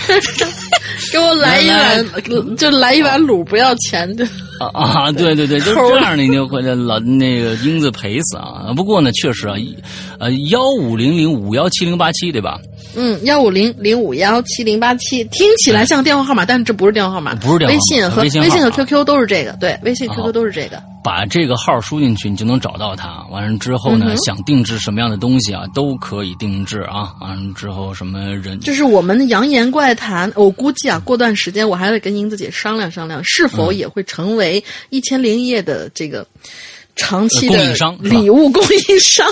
给我来一来碗，就来一碗卤，不要钱的。啊啊，对对对，就是这样的，你就会老那个英子赔死啊。不过呢，确实啊，呃，幺五零零五幺七零八七对吧？嗯，幺五零零五幺七零八七，听起来像电话号码，但这不是电话号码，不是电话号码微信和微信号和啊 QQ 都是这个，对，微信、QQ 都是这个。把这个号输进去，你就能找到他。完了之后呢，嗯想定制什么样的东西啊，都可以定制啊。完了之后什么人，就是我们的扬言怪谈，我估计啊，过段时间我还得跟英子姐商量商量，是否嗯。也会成为一千零一夜的这个长期呃供的应商礼物供应商。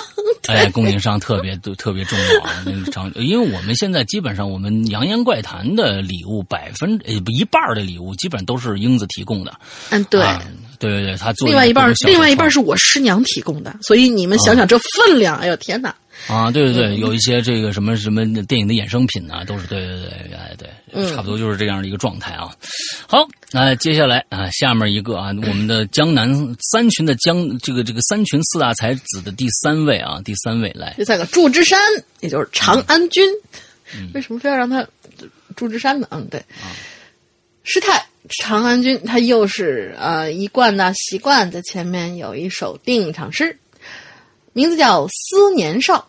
哎，供应商特别特别重要啊。那个长，因为我们现在基本上我们扬言怪谈的礼物百分呃一半的礼物基本上都是英子提供的。嗯，对。啊对对对，他做另外一半，另外一半是是我师娘提供的，所以你们想想这分量，哎呦天哪！啊，对对嗯对，有一些这个什么什么电影的衍生品啊，都是对对对，哎对，嗯差不多就是这样的一个状态啊。好，那接下来啊，下面一个啊，我们的江南三群的江这个这个三群四大才子的第三位啊，第三位来，第三个祝枝山，也就是长安君。嗯为什么非要让他祝枝山呢？嗯，对，师太长安君，他又是呃一贯的习惯，在前面有一首定场诗，名字叫《思年少》。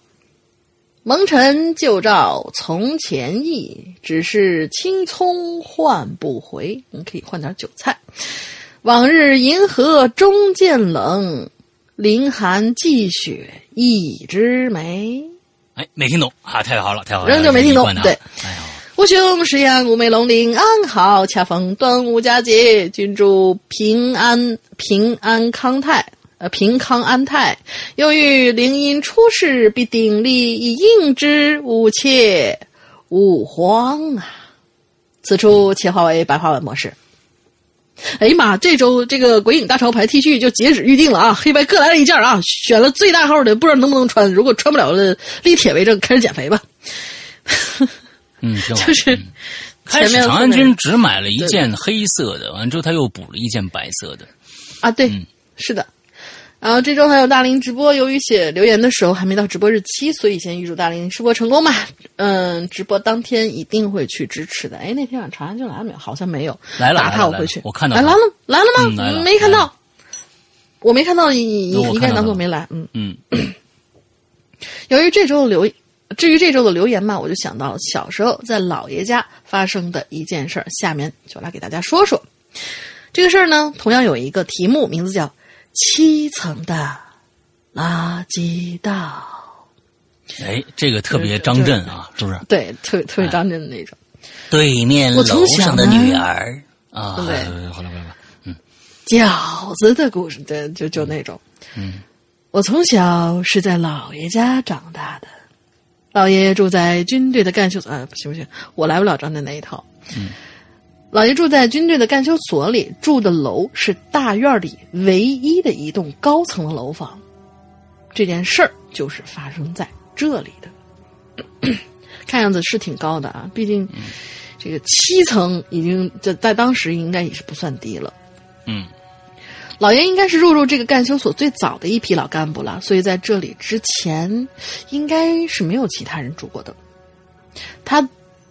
蒙尘旧照从前意，只是青葱换不回。你可以换点韭菜。往日银河终渐冷，凌寒寄雪一枝梅。哎，没听懂啊，太好了，太好了，仍旧没听懂对哎呦，吾兄石阳五梅龙鳞安好，恰逢端午佳节，君祝平安平安康泰。呃，平康安泰，又遇灵音出世，必鼎力以应之，吾切勿慌啊！此处切换为白话文模式。哎呀妈！这周这个鬼影大潮牌 T 恤就截止预定了啊！黑白各来了一件啊，选了最大号的，不知道能不能穿。如果穿不了的，立铁为证，开始减肥吧。嗯，就是嗯开始长安君只买了一件黑色的，完了之后他又补了一件白色的。啊，对，嗯是的。然后这周还有大林直播，由于写留言的时候还没到直播日期，所以先预祝大林直播成功吧。嗯，直播当天一定会去支持的。哎，那天晚上长安就来了没有？好像没有。来了打他我回去。我看到哎来了来了吗？嗯没看到。我没看到，你你那我你该当做没来。嗯，嗯，由于这周的留，至于这周的留言嘛，我就想到小时候在姥爷家发生的一件事儿，下面就来给大家说说。这个事儿呢，同样有一个题目，名字叫“七层的垃圾道哎，这个特别张震啊，是不是”，？对，特别特别张震的那种。对面楼上的女儿啊，对哎好了好了，好了饺子的故事，对，就就那种。嗯，我从小是在姥爷家长大的，姥爷住在军队的干休所，啊，不行不行，我来不了张震那一套。嗯，姥爷住在军队的干休所里，住的楼是大院里唯一的一栋高层的楼房。这件事儿就是发生在这里的，看样子是挺高的啊，毕竟这个七层已经在在当时应该也是不算低了。嗯，老爷应该是入住这个干休所最早的一批老干部了，所以在这里之前应该是没有其他人住过的。他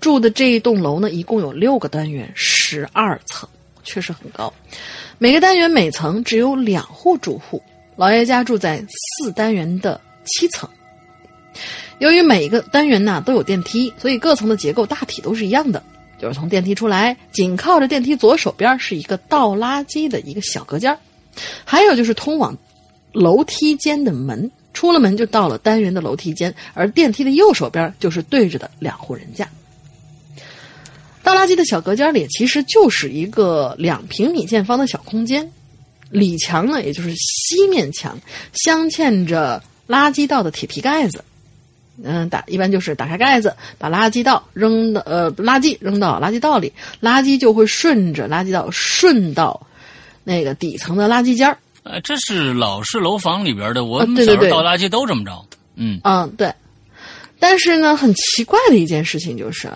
住的这一栋楼呢，一共有六个单元，十二层，确实很高。每个单元每层只有两户住户，老爷家住在四单元的七层。由于每一个单元呢都有电梯，所以各层的结构大体都是一样的。就是从电梯出来，紧靠着电梯左手边是一个倒垃圾的一个小隔间还有就是通往楼梯间的门，出了门就到了单元的楼梯间，而电梯的右手边就是对着的两户人家。倒垃圾的小隔间里其实就是一个两平米见方的小空间，里墙呢也就是西面墙，镶嵌着垃圾道的铁皮盖子。嗯，打一般就是打开盖子，把垃圾道扔到呃垃圾扔到垃圾道里，垃圾就会顺着垃圾道顺到那个底层的垃圾间儿。呃，这是老式楼房里边的，我啊们小时候倒垃圾都这么着。嗯，嗯，对。但是呢，很奇怪的一件事情就是，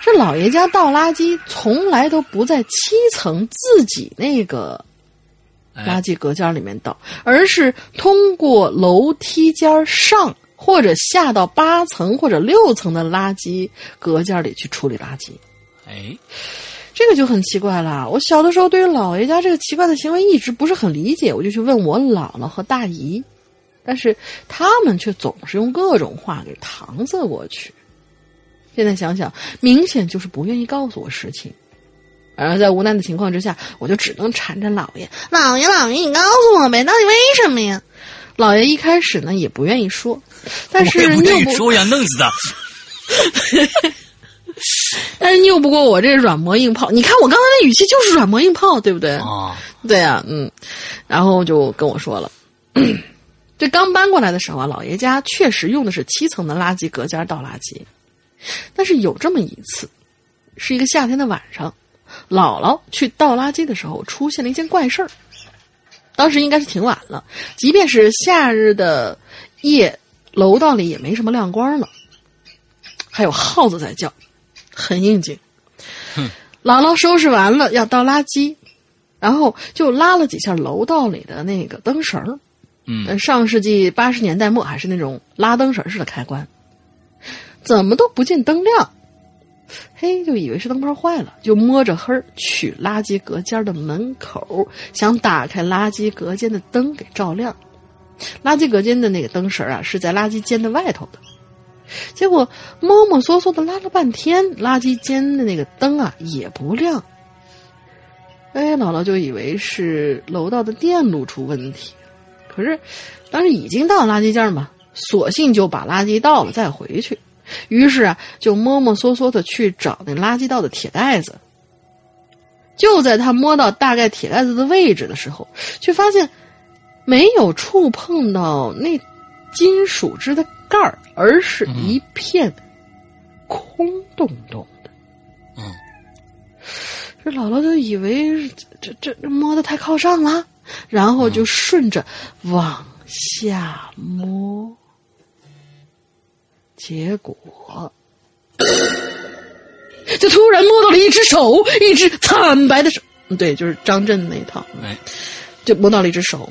这老爷家倒垃圾从来都不在七层自己那个垃哎，圾隔间里面倒，而是通过楼梯间上或者下到八层或者六层的垃圾隔间里去处理垃圾。哎，这个就很奇怪了。我小的时候对于姥爷家这个奇怪的行为一直不是很理解，我就去问我姥姥和大姨，但是他们却总是用各种话给搪塞过去。现在想想，明显就是不愿意告诉我实情。而在无奈的情况之下，我就只能缠着老爷：“老爷，老爷，你告诉我呗，到底为什么呀？”老爷一开始呢也不愿意说，但是不拗不愿意说，我想弄死他。但是拗不过我这软磨硬泡。你看我刚才那语气就是软磨硬泡，对不对？啊，对呀、嗯，然后就跟我说了，这刚搬过来的时候啊，老爷家确实用的是七层的垃圾隔间倒垃圾，但是有这么一次，是一个夏天的晚上，姥姥去倒垃圾的时候出现了一件怪事儿。当时应该是挺晚了，即便是夏日的夜，楼道里也没什么亮光了，还有耗子在叫，很应景。姥姥收拾完了要倒垃圾，然后就拉了几下楼道里的那个灯绳儿，嗯，呃上世纪八十年代末还是那种拉灯绳式的开关，怎么都不见灯亮，嘿，就以为是灯泡坏了，就摸着黑儿去垃圾隔间的门口，想打开垃圾隔间的灯给照亮。垃圾隔间的那个灯绳啊，是在垃圾间的外头的。结果摸摸索索的拉了半天，垃圾间的那个灯啊也不亮。哎，姥姥就以为是楼道的电路出问题，可是当时已经到垃圾间嘛，索性就把垃圾倒了再回去。于是啊，就摸摸索索的去找那垃圾道的铁盖子。就在他摸到大概铁盖子的位置的时候，却发现没有触碰到那金属制的盖儿，而是一片空洞洞的。嗯，这姥姥就以为这这这摸的太靠上了，然后就顺着往下摸，结果。就突然摸到了一只手，一只惨白的手，对，就是张震那一套，哎，就摸到了一只手。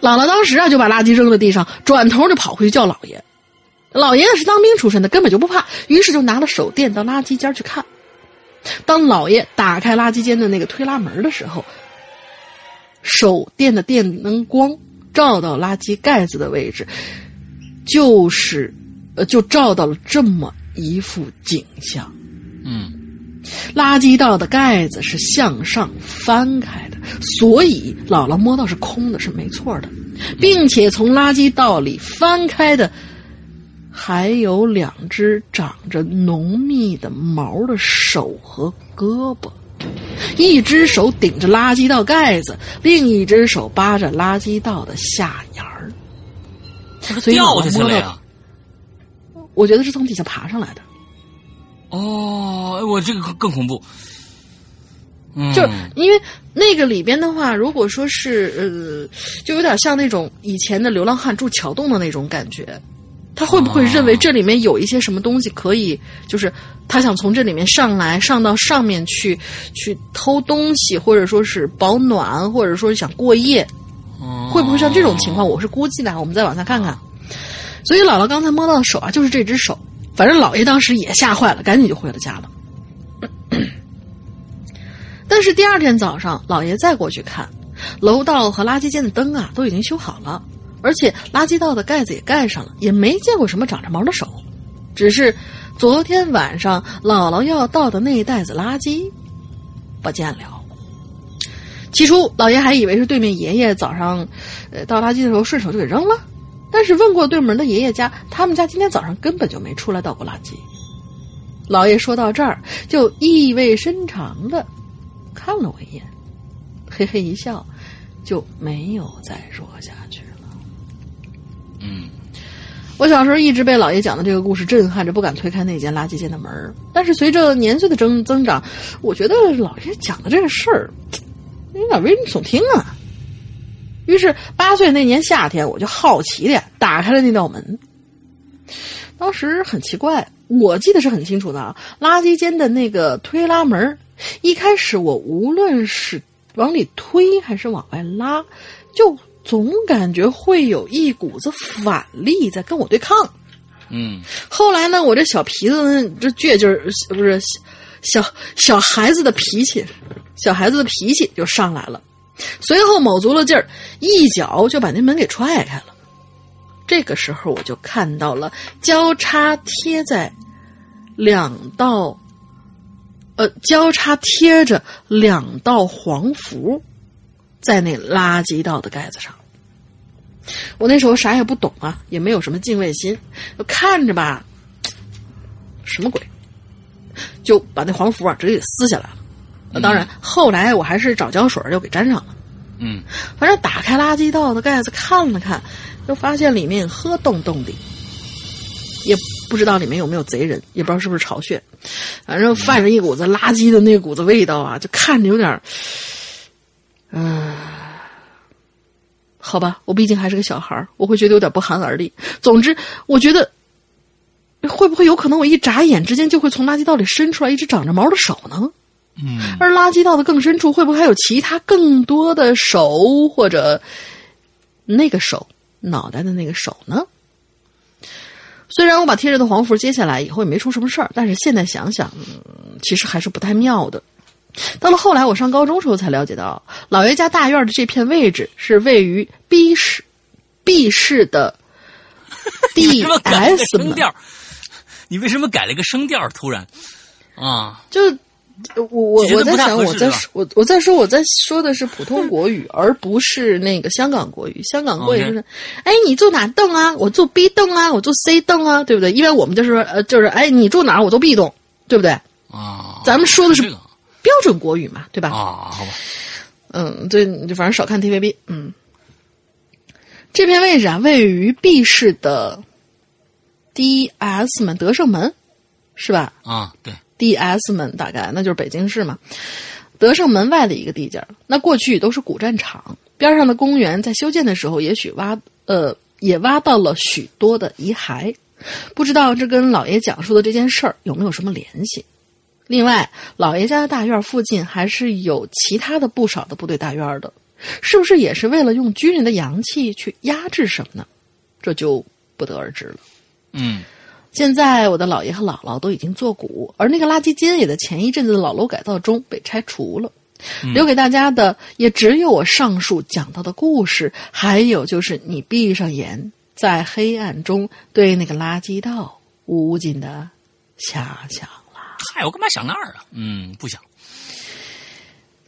姥姥当时啊就把垃圾扔在地上，转头就跑回去叫姥爷。姥爷是当兵出身的，根本就不怕，于是就拿了手电到垃圾间去看。当姥爷打开垃圾间的那个推拉门的时候，手电的电灯光照到垃圾盖子的位置，就是，呃，就照到了这么一幅景象。嗯垃圾道的盖子是向上翻开的，所以姥姥摸到是空的，是没错的，并且从垃圾道里翻开的还有两只长着浓密的毛的手和胳膊，一只手顶着垃圾道盖子，另一只手扒着垃圾道的下沿儿。所以掉下去了呀！我觉得是从底下爬上来的。哦，哎我这个更更恐怖。嗯，就是因为那个里边的话，如果说是呃，就有点像那种以前的流浪汉住桥洞的那种感觉，他会不会认为这里面有一些什么东西可以，就是他想从这里面上来，上到上面去去偷东西，或者说是保暖，或者说是想过夜，哦会不会像这种情况？我是估计的，我们再往下看看。所以姥姥刚才摸到的手啊，就是这只手。反正姥爷当时也吓坏了，赶紧就回了家了。但是第二天早上，姥爷再过去看，楼道和垃圾间的灯啊都已经修好了，而且垃圾道的盖子也盖上了，也没见过什么长着毛的手，只是昨天晚上姥姥要倒的那一袋子垃圾不见了。起初，老爷还以为是对面爷爷早上，呃，倒垃圾的时候顺手就给扔了。但是问过对门的爷爷家，他们家今天早上根本就没出来倒过垃圾。老爷说到这儿，就意味深长的看了我一眼，嘿嘿一笑，就没有再说下去了。嗯我小时候一直被老爷讲的这个故事震撼着，不敢推开那间垃圾间的门儿但是随着年岁的增增长，我觉得老爷讲的这个事儿有点危言耸听啊。于是八岁那年夏天，我就好奇的打开了那道门。当时很奇怪，我记得是很清楚的啊，垃圾间的那个推拉门，一开始我无论是往里推还是往外拉，就总感觉会有一股子反力在跟我对抗。嗯后来呢，我这小皮子这倔劲儿，不是小小孩子的脾气，小孩子的脾气就上来了。随后卯足了劲儿，一脚就把那门给踹开了。这个时候，我就看到了交叉贴在两道，呃，交叉贴着两道黄符，在那垃圾道的盖子上。我那时候啥也不懂啊，也没有什么敬畏心，就看着吧，什么鬼，就把那黄符啊直接给撕下来了。那当然，后来我还是找胶水又给粘上了。嗯反正打开垃圾道的盖子看了看，就发现里面黑洞洞的，也不知道里面有没有贼人，也不知道是不是巢穴，反正泛着一股子垃圾的那股子味道啊，就看着有点儿，嗯、好吧，我毕竟还是个小孩儿我会觉得有点不寒而栗。总之，我觉得会不会有可能我一眨眼之间就会从垃圾道里伸出来一只长着毛的手呢？嗯而垃圾道的更深处，会不会还有其他更多的手，或者那个手脑袋的那个手呢？虽然我把贴着的黄符揭下来以后也没出什么事儿，但是现在想想，嗯，其实还是不太妙的。到了后来，我上高中时候才了解到，老爷家大院的这片位置是位于 B 市 B 市的 D S 们，声调？你为什么改了个声调？突然啊，就我我我在想，我在说我我在说我在说的是普通国语，而不是那个香港国语。香港国语就是，哎，你坐哪凳啊？我坐 B 栋啊，我坐 C 栋啊，对不对？因为我们就是说呃，就是哎，你住哪儿我坐 B 栋，对不对？啊，咱们说的是标准国语嘛，对吧？啊，好吧，嗯，对，你就反正少看 TVB。嗯，这片位置啊，位于 B 市的 DS 门德胜门，是吧啊，对，？DS 门大概那就是北京市嘛，德胜门外的一个地界儿。那过去都是古战场，边上的公园在修建的时候，也许挖呃也挖到了许多的遗骸，不知道这跟老爷讲述的这件事儿有没有什么联系？另外，老爷家的大院附近还是有其他的不少的部队大院的，是不是也是为了用军人的阳气去压制什么呢？这就不得而知了。嗯现在我的姥爷和姥姥都已经作古，而那个垃圾间也在前一阵子的老楼改造中被拆除了。留给大家的也只有我上述讲到的故事，还有就是你闭上眼，在黑暗中对那个垃圾道无尽的遐想啦。嗨，我干嘛想那儿啊？嗯，不想。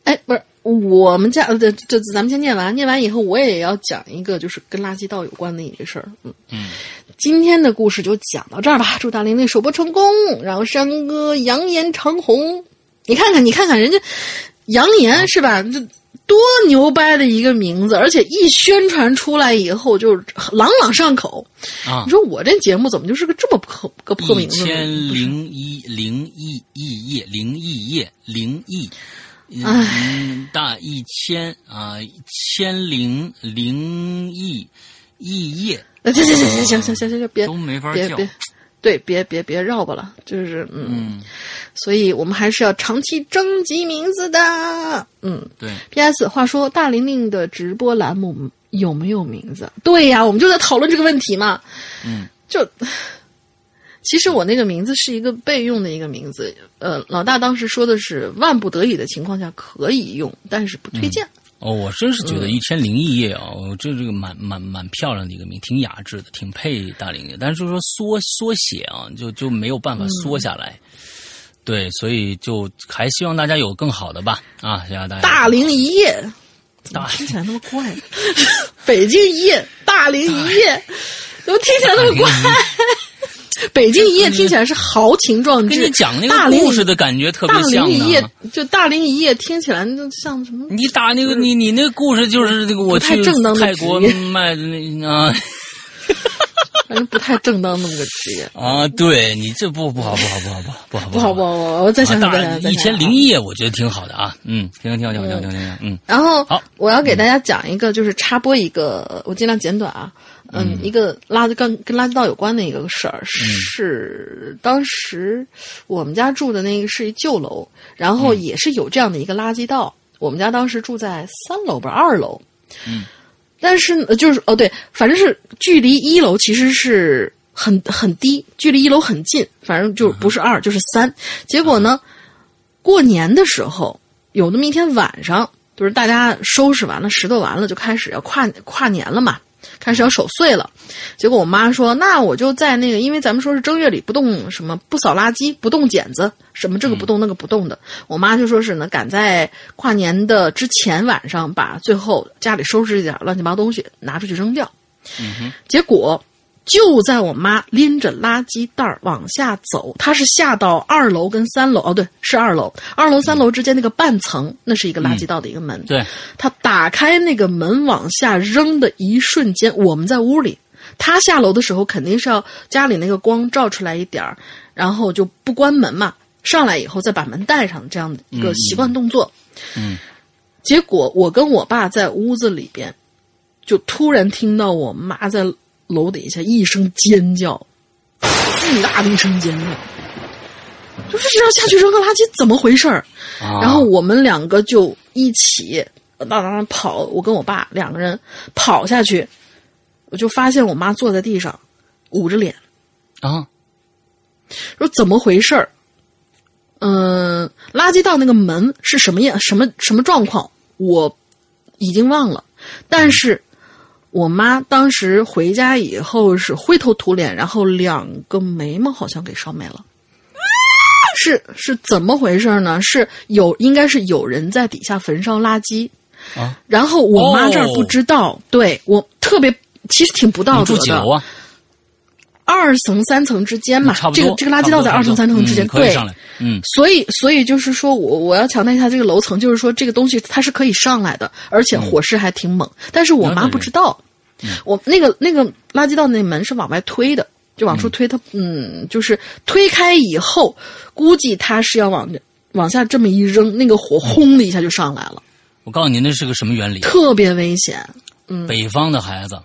哎，不是，我们家呃这这咱们先念完，念完以后我也要讲一个就是跟垃圾道有关的一个事儿。嗯嗯，今天的故事就讲到这儿吧。祝大玲玲首播成功，然后山哥扬言长红。你看看，你看看人家扬言是吧？这多牛掰的一个名字，而且一宣传出来以后就朗朗上口。啊你，说我这节目怎么就是个这么破个破名字呢？千零一零一亿页零亿页零亿。零大一千啊，千零零亿亿叶。行行行行行行行行，别都没法叫。对，别别别绕吧了，就是嗯。所以，我们还是要长期征集名字的。嗯，对。P.S. 话说，大玲玲的直播栏目有没有名字？对呀，我们就在讨论这个问题嘛。嗯，就。其实我那个名字是一个备用的一个名字，呃，老大当时说的是万不得已的情况下可以用，但是不推荐。哦，我真是嗯觉得一千零一夜啊，我这这个蛮蛮蛮漂亮的一个名，挺雅致的，挺配大龄的。但是就是说缩缩写啊，就就没有办法缩下来。对，所以就还希望大家有更好的吧啊！希望大家大龄一夜，大听起来那么怪？北京一夜，大龄一夜，怎么听起来那么怪？北京一夜听起来是豪情壮志，跟你讲那个故事的感觉特别像大像龄一夜。就大林一夜听起来就像什么？你打那个你你那个故事就是那个我太去泰国卖的那啊 反正不太正当那么个职业。啊，对你这不不好不好不好不好不好不好不好，我我再想想，一千零一夜我觉得挺好的啊，嗯，挺好挺好挺好挺好挺好挺，嗯。然后好。我要给大家讲一个，就是插播一个，我尽量简短啊。嗯，一个垃圾跟跟垃圾道有关的一个事儿，是当时我们家住的那个是一旧楼，然后也是有这样的一个垃圾道。我们家当时住在三楼吧二楼，嗯，但是呢就是哦对，反正是距离一楼其实是很很低，距离一楼很近，反正就不是二就是三。结果呢，过年的时候有那么一天晚上，就是大家收拾完了、拾掇完了，就开始要跨跨年了嘛，开始要守岁了。结果我妈说：“那我就在那个，因为咱们说是正月里不动什么，不扫垃圾，不动剪子，什么这个不动那个不动的。我妈就说是呢，赶在跨年的之前晚上，把最后家里收拾一点乱七八糟东西拿出去扔掉。结果就在我妈拎着垃圾袋儿往下走，她是下到二楼跟三楼，哦，对，是二楼，二楼三楼之间那个半层，那是一个垃圾道的一个门。对，她打开那个门往下扔的一瞬间，我们在屋里，她下楼的时候肯定是要家里那个光照出来一点儿，然后就不关门嘛，上来以后再把门带上，这样的一个习惯动作。嗯，结果我跟我爸在屋子里边，就突然听到我妈在楼底下一声尖叫，巨大的一声尖叫，就是这样下去扔个垃圾，怎么回事儿？啊然后我们两个就一起当当当跑，我跟我爸两个人跑下去，我就发现我妈坐在地上，捂着脸，啊说怎么回事儿？嗯，垃圾道那个门是什么样？什么什么状况？我已经忘了，但是我妈当时回家以后是灰头土脸，然后两个眉毛好像给烧没了。是是怎么回事呢？是有应该是有人在底下焚烧垃圾，啊，然后我妈这儿哦不知道，对我特别其实挺不道德的。住几楼啊？二层三层之间嘛。这个这个垃圾道在二层三层之间，对嗯所以，所以就是说我我要强调一下这个楼层，就是说这个东西它是可以上来的，而且火势还挺猛。但是我妈不知道，我那个那个垃圾道那门是往外推的，就往出推它，嗯，就是推开以后，估计它是要往往下这么一扔，那个火轰的一下就上来了，我告诉你，那是个什么原理？特别危险。嗯北方的孩子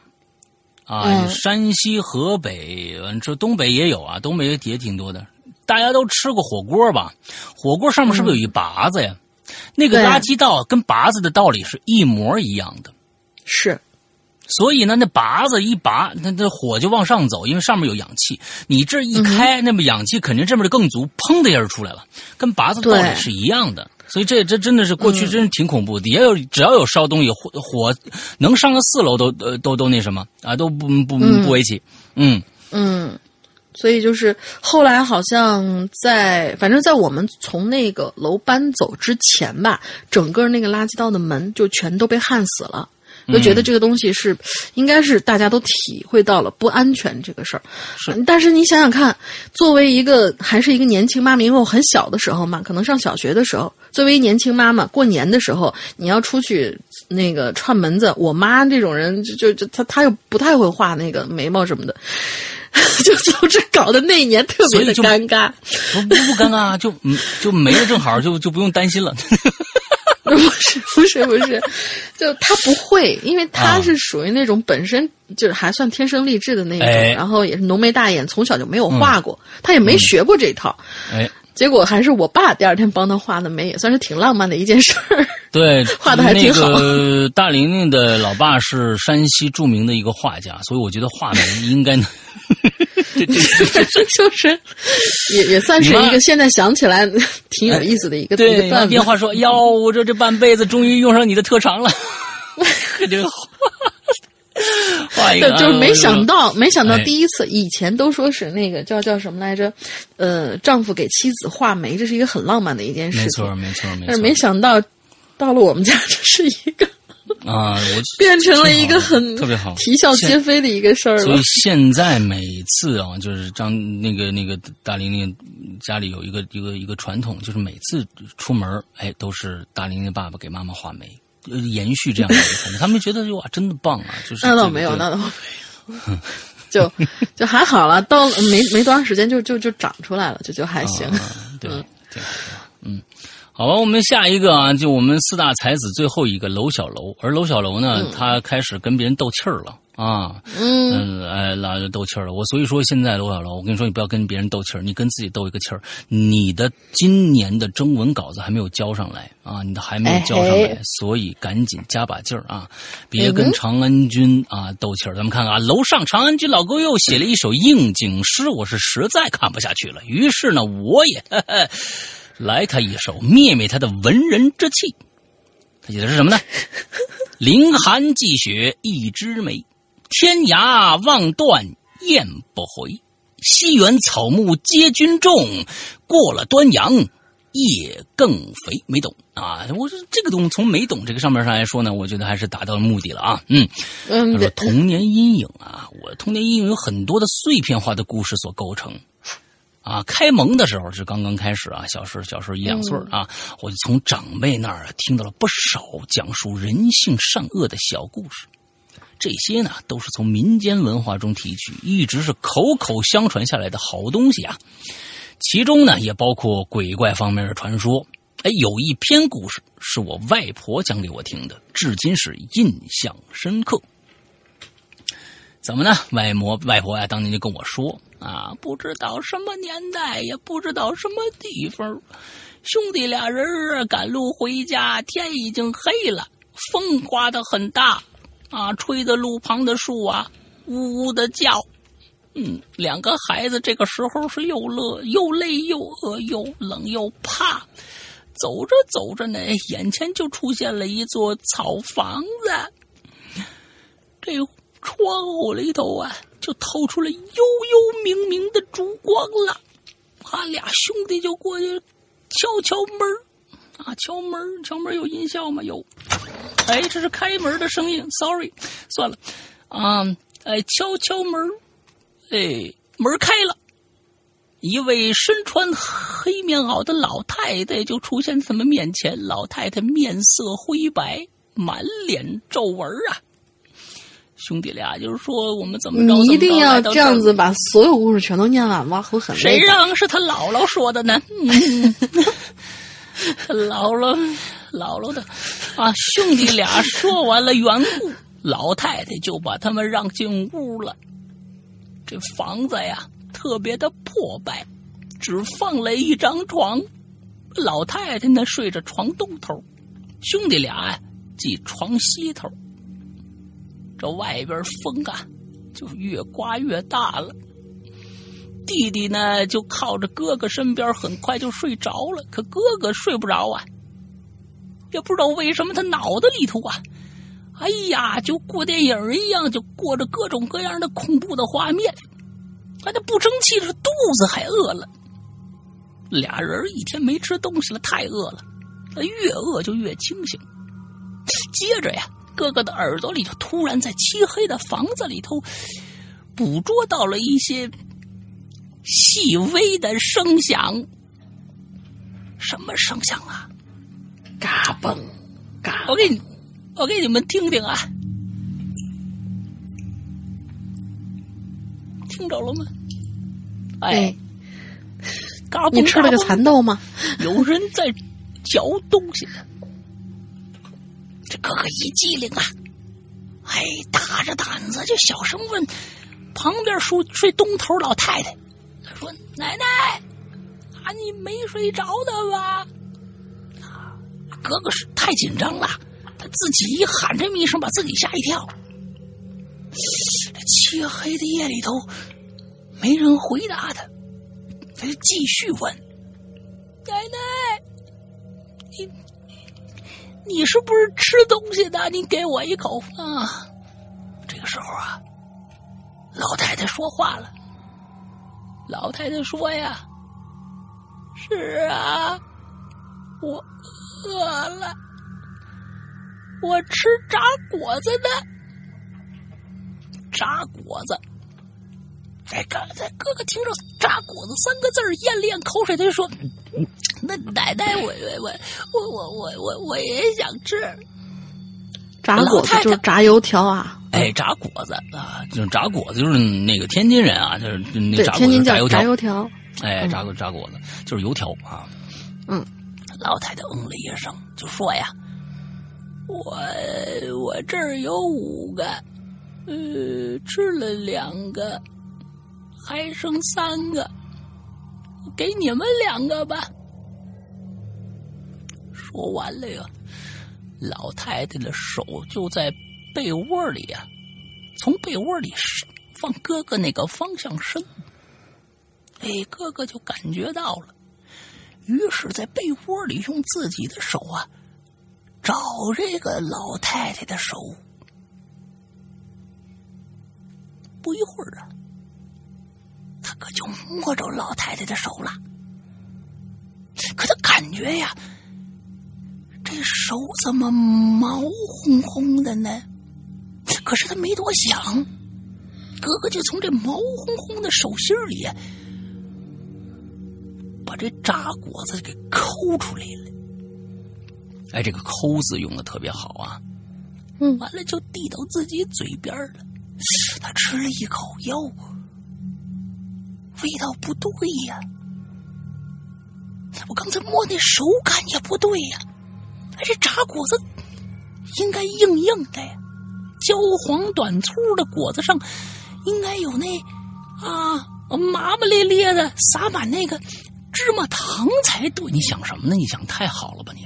啊，嗯山西、河北，嗯这东北也有啊，东北也也挺多的。大家都吃过火锅吧？火锅上面是不是有一拔子呀？那个垃圾道跟拔子的道理是一模一样的。是，所以呢，那拔子一拔，那那火就往上走，因为上面有氧气。你这一开，那么氧气肯定这边的更足，砰的一下就出来了，跟拔子的道理是一样的。所以这这真的是过去真是挺恐怖的，也有只要有烧东西，火火能上个四楼都呃都都那什么啊，都不不嗯不为奇。嗯嗯，所以就是后来好像在，反正在我们从那个楼搬走之前吧，整个那个垃圾道的门就全都被焊死了。就觉得这个东西是，应该是大家都体会到了不安全这个事儿。是但是你想想看，作为一个还是一个年轻妈妈，因为我很小的时候嘛，可能上小学的时候，作为年轻妈妈，过年的时候你要出去那个串门子，我妈这种人就就就她她又不太会画那个眉毛什么的，就 总之搞得那一年特别的尴尬。不不不尴尬，就嗯就没了，正好 就就不用担心了。不是不是不是，就他不会，因为他啊是属于那种本身就是还算天生丽质的那种，哎然后也是浓眉大眼，从小就没有画过，他也没学过这套。哎，结果还是我爸第二天帮他画的眉，也算是挺浪漫的一件事儿。对，画的还挺好那个大玲玲的老爸是山西著名的一个画家，所以我觉得画眉应该能。这这这这就是也也算是一个现在想起来挺有意思的一个一对，拿个。电话说：“哟，我这这半辈子终于用上你的特长了。”这个 就是没想到，没想到哎第一次，以前都说是那个叫叫什么来着，呃，丈夫给妻子画眉，这是一个很浪漫的一件事没。错，没错，没错。但是没想到，到了我们家，这是一个啊，我 变成了一个很特别好，啼笑皆非的一个事儿了所以。现在每次啊，就是张那个那个大玲玲家里有一个一个一个传统，就是每次出门，哎，都是大玲玲爸爸给妈妈画眉，呃延续这样的一个。他们觉得哇，真的棒啊！就是那倒没有，那倒没有，就就还好了。到没没多长时间就就就长出来了，就就还行。啊 对对，嗯，好吧，我们下一个啊，就我们四大才子最后一个娄小楼，而娄小楼呢，他开始跟别人斗气儿了。啊，嗯，嗯，哎，拉着斗气儿了。我所以说，现在罗小楼，我跟你说，你不要跟别人斗气儿，你跟自己斗一个气儿。你的今年的征文稿子还没有交上来啊，你的还没有交上来，哎所以赶紧加把劲儿啊，别跟长安君啊斗气儿。咱们看看啊，楼上长安君老哥又写了一首应景诗，我是实在看不下去了，于是呢，我也来他一首，灭灭他的文人之气。他写的是什么呢？凌寒霁雪一枝梅，天涯望断雁不回。西园草木皆君种，过了端阳夜更肥。没懂啊？我说这个东西从没懂这个上面上来说呢，我觉得还是达到了目的了啊。嗯，嗯，他说童年阴影啊，我童年阴影有很多的碎片化的故事所构成。啊，开蒙的时候是刚刚开始啊，小时候小时候一两岁儿啊，我就从长辈那儿啊听到了不少讲述人性善恶的小故事。这些呢，都是从民间文化中提取，一直是口口相传下来的好东西啊。其中呢，也包括鬼怪方面的传说。哎，有一篇故事是我外婆讲给我听的，至今是印象深刻。怎么呢？外婆外婆呀，当年就跟我说啊，不知道什么年代，也不知道什么地方，兄弟俩人儿赶路回家，天已经黑了，风刮得很大，啊，吹得路旁的树啊呜呜的叫。嗯，两个孩子这个时候是又乐又累又饿又冷又怕。走着走着呢，眼前就出现了一座草房子。这窗户里头啊，就透出了幽幽冥冥的烛光了。他俩兄弟就过去敲敲门儿啊，敲门敲门有音效吗？有。哎，这是开门的声音，sorry，算了，啊，哎，敲敲门，哎，门开了，一位身穿黑棉袄的老太太就出现在他们面前。老太太面色灰白，满脸皱纹啊。兄弟俩就是说，我们怎么着？你一定要这样子把所有故事全都念完吗？会很谁。让是他姥姥说的呢？嗯，姥姥，姥姥的啊！兄弟俩说完了缘故，老太太就把他们让进屋了。这房子呀，特别的破败，只放了一张床。老太太呢睡着床东头，兄弟俩呀挤床西头。这外边风啊，就越刮越大了。弟弟呢就靠着哥哥身边，很快就睡着了。可哥哥睡不着啊，也不知道为什么他脑子里头啊，哎呀，就过电影一样，就过着各种各样的恐怖的画面。他这不争气是肚子还饿了，俩人一天没吃东西了，太饿了，他越饿就越清醒。接着呀，哥哥的耳朵里就突然在漆黑的房子里头捕捉到了一些细微的声响。什么声响啊？嘎嘣，嘎我给你，我给你们听听啊，听着了吗？哎哎，，嘎嘣你吃了个蚕豆吗？有人在嚼东西呢。这哥哥一机灵啊，哎，大着胆子就小声问旁边睡睡东头老太太：“他说奶奶，啊，你没睡着的吧？”啊，哥哥是太紧张了，他自己一喊这么一声，把自己吓一跳。这漆黑的夜里头，没人回答他，他就继续问。奶奶，你你是不是吃东西的？你给我一口啊！这个时候啊，老太太说话了。老太太说呀：“是啊，我饿了，我吃炸果子呢。炸果子。”哎，哥，哥哥听着“炸果子”三个字儿，咽了咽口水，他就说：“那奶奶，我我我我我我我也想吃。炸果子就是炸油条啊，哎，炸果子啊，就是炸果子，就是那个天津人啊，就是那对，炸果天津叫子炸油条。炸油条。哎，嗯炸果炸果子就是油条啊。嗯，老太太嗯了一声，就说呀：“我我这儿有五个，呃，吃了两个，还剩三个，给你们两个吧。”说完了呀，老太太的手就在被窝里呀、从被窝里往哥哥那个方向伸。哎，哥哥就感觉到了，于是，在被窝里用自己的手啊，找这个老太太的手。不一会儿啊，他可就摸着老太太的手了。可他感觉呀，这手怎么毛烘烘的呢？可是他没多想，哥哥就从这毛烘烘的手心里啊把这炸果子给抠出来了。哎，这个“抠”字用的特别好啊。嗯完了就递到自己嘴边了。他吃了一口，药，味道不对呀。我刚才摸那手感也不对呀。哎，这炸果子应该硬硬的呀，焦黄短粗的果子上应该有那啊麻麻咧咧的撒满那个芝麻糖才对。你想什么呢？你想太好了吧你？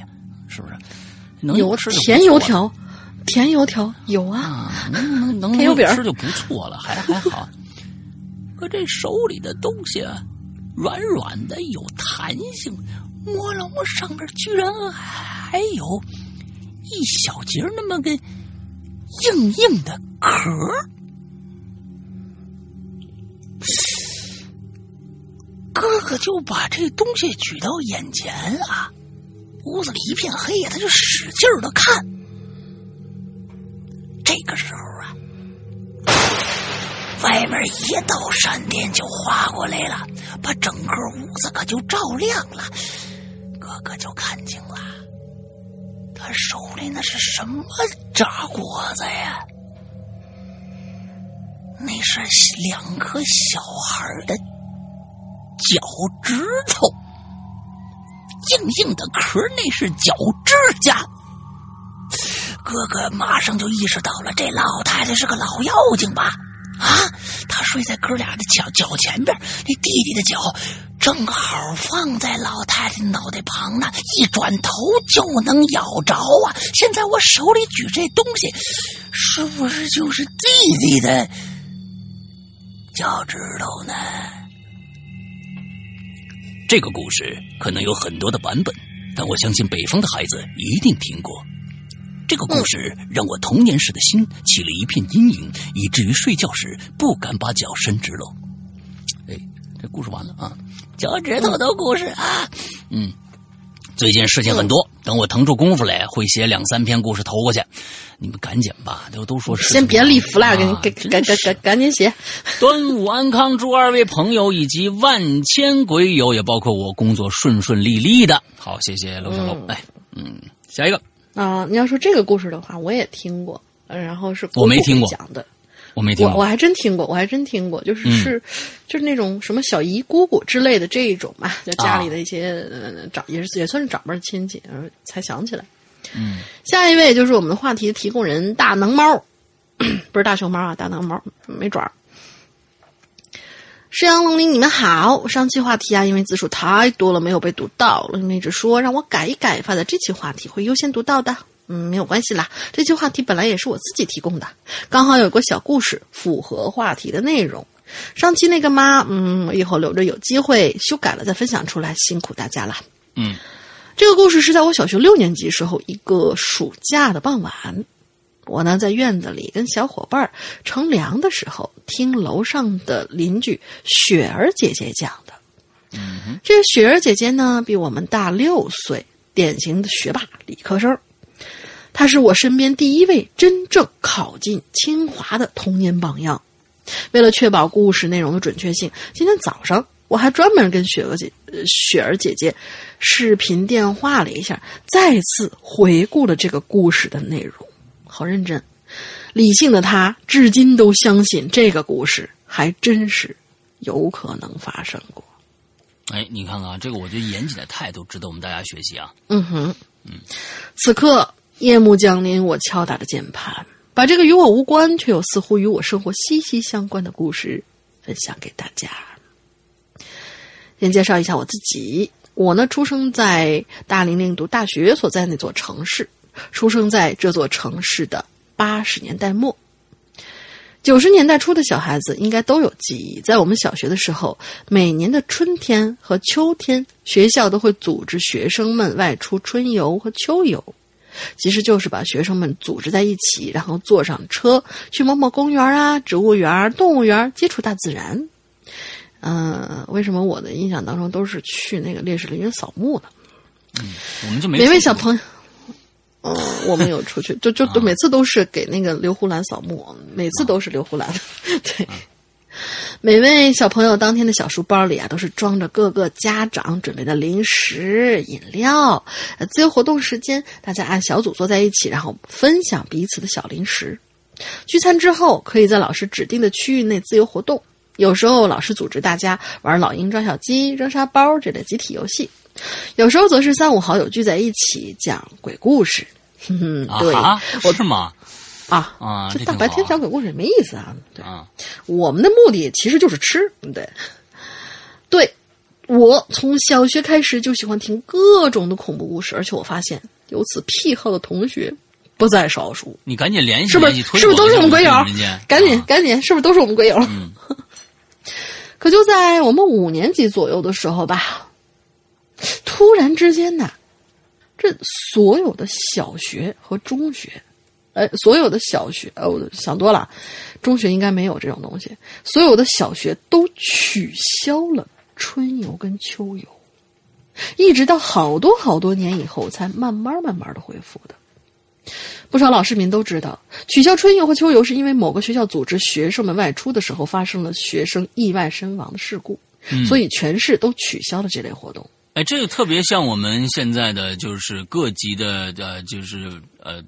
是不是？能有吃甜油条，甜油条有啊，啊，能能 能甜油饼吃就不错了，还还好。可这手里的东西啊，软软的，有弹性，摸了摸，上面居然还有一小节那么个硬硬的壳。哥哥就把这东西举到眼前啊，屋子里一片黑呀，他就使劲的看。这个时候啊，外面一道闪电就划过来了，把整个屋子可就照亮了。哥哥就看清了，他手里那是什么炸果子呀？那是两颗小孩的脚趾头，硬硬的壳，那是脚指甲。哥哥马上就意识到了，这老太太是个老妖精吧？啊，她睡在哥俩的脚脚前边，那弟弟的脚正好放在老太太脑袋旁呢，一转头就能咬着啊！现在我手里举这东西，是不是就是弟弟的脚趾头呢？这个故事可能有很多的版本，但我相信北方的孩子一定听过。这个故事让我童年时的心起了一片阴影，以至于睡觉时不敢把脚伸直了。哎，这故事完了啊！脚趾头的故事啊，嗯，最近事情很多，等我腾出功夫来，会写两三篇故事投过去。你们赶紧吧，都都说是先别立 flag，啊赶赶赶赶赶赶紧写。端午安康，祝二位朋友以及万千鬼友，也包括我工作顺顺利利的。好，谢谢楼小楼。嗯哎，嗯，下一个啊、你要说这个故事的话，我也听过，呃然后是我没听过讲的。我没听过。我我还真听过，我还真听过，就是嗯是、就是那种什么小姨姑姑之类的这一种嘛，就家啊里的一些、呃长也是也算是长辈亲戚，然后才想起来。嗯，下一位就是我们的话题提供人大能猫，不是大熊猫啊，大能猫没爪儿。石阳龙鳞，你们好。上期话题啊，因为字数太多了，没有被读到。你们一直说让我改一改，发在这期话题会优先读到的。嗯，没有关系啦，这期话题本来也是我自己提供的，刚好有个小故事符合话题的内容。上期那个妈，嗯，我以后留着有机会修改了再分享出来，辛苦大家了。嗯，这个故事是在我小学六年级时候一个暑假的傍晚，我呢在院子里跟小伙伴乘凉的时候，听楼上的邻居雪儿姐姐讲的。嗯这个雪儿姐姐呢比我们大六岁，典型的学霸，理科生。她是我身边第一位真正考进清华的童年榜样。为了确保故事内容的准确性，今天早上我还专门跟雪儿姐、呃、雪儿姐姐视频电话了一下，再次回顾了这个故事的内容。好认真，理性的他至今都相信这个故事还真是有可能发生过。哎，你看看啊，这个我觉得严谨的态度值得我们大家学习啊。嗯哼，嗯，此刻夜幕降临，我敲打着键盘，把这个与我无关却又似乎与我生活息息相关的故事分享给大家。先介绍一下我自己，我呢出生在大玲玲读大学所在那座城市，出生在这座城市的八十年代末。九十年代初的小孩子应该都有记忆，在我们小学的时候，每年的春天和秋天，学校都会组织学生们外出春游和秋游，其实就是把学生们组织在一起，然后坐上车去某某公园啊、植物园、动物园，接触大自然。嗯、为什么我的印象当中都是去那个烈士陵园扫墓呢？嗯我们就没每位小朋友，嗯，我们有出去，就就啊每次都是给那个刘胡兰扫墓，每次都是刘胡兰，对。每位小朋友当天的小书包里啊，都是装着各个家长准备的零食、饮料。呃自由活动时间，大家按小组坐在一起，然后分享彼此的小零食。聚餐之后，可以在老师指定的区域内自由活动。有时候老师组织大家玩老鹰抓小鸡、扔沙包这类集体游戏，有时候则是三五好友聚在一起讲鬼故事。哼哼，对，啊，我是吗？啊啊这大白天讲鬼故事也没意思啊。对，啊，我们的目的其实就是吃，对，对。我从小学开始就喜欢听各种的恐怖故事，而且我发现有此癖好的同学不在少数。你赶紧联系是不是是不是都是我们鬼友？赶紧啊赶紧，是不是都是我们鬼友？嗯 可就在我们五年级左右的时候吧，突然之间呐，这所有的小学和中学，呃，所有的小学，呃，我想多了，中学应该没有这种东西，所有的小学都取消了春游跟秋游，一直到好多好多年以后，才慢慢慢慢的恢复的。不少老市民都知道，取消春游和秋游是因为某个学校组织学生们外出的时候发生了学生意外身亡的事故，所以全市都取消了这类活动。哎，这个特别像我们现在的就是各级的呃，就是呃。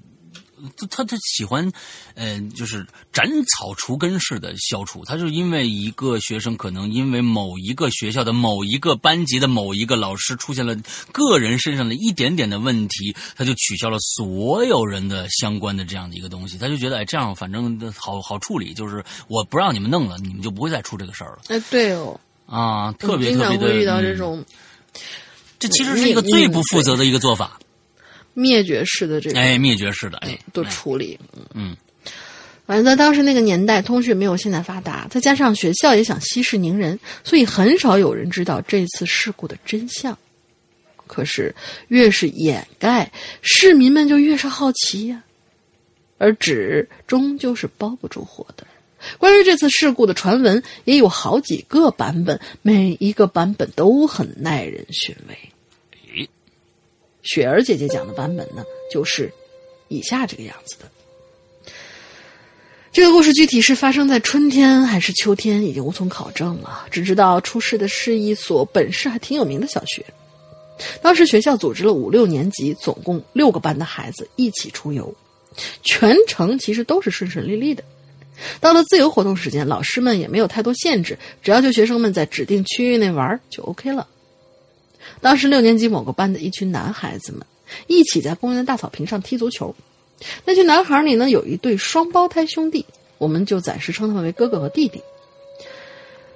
他他喜欢，呃，就是斩草除根式的消除。他就因为一个学生可能因为某一个学校的某一个班级的某一个老师出现了个人身上的一点点的问题，他就取消了所有人的相关的这样的一个东西。他就觉得，哎，这样反正好好处理，就是我不让你们弄了，你们就不会再出这个事儿了。哎，对哦，啊，特别特别的遇到这种，这其实是一个最不负责的一个做法。灭绝式的这种，哎，灭绝式的，哎，都处理，嗯，反正在当时那个年代，通讯没有现在发达，再加上学校也想息事宁人，所以很少有人知道这次事故的真相。可是越是掩盖，市民们就越是好奇呀。而纸终究是包不住火的。关于这次事故的传闻也有好几个版本，每一个版本都很耐人寻味。雪儿姐姐讲的版本呢，就是以下这个样子的。这个故事具体是发生在春天还是秋天，已经无从考证了。只知道出事的是一所本市还挺有名的小学。当时学校组织了五六年级，总共六个班的孩子一起出游，全程其实都是顺顺利利的。到了自由活动时间，老师们也没有太多限制，只要求学生们在指定区域内玩就 OK 了。当时六年级某个班的一群男孩子们一起在公园的大草坪上踢足球。那群男孩里呢，有一对双胞胎兄弟，我们就暂时称他们为哥哥和弟弟。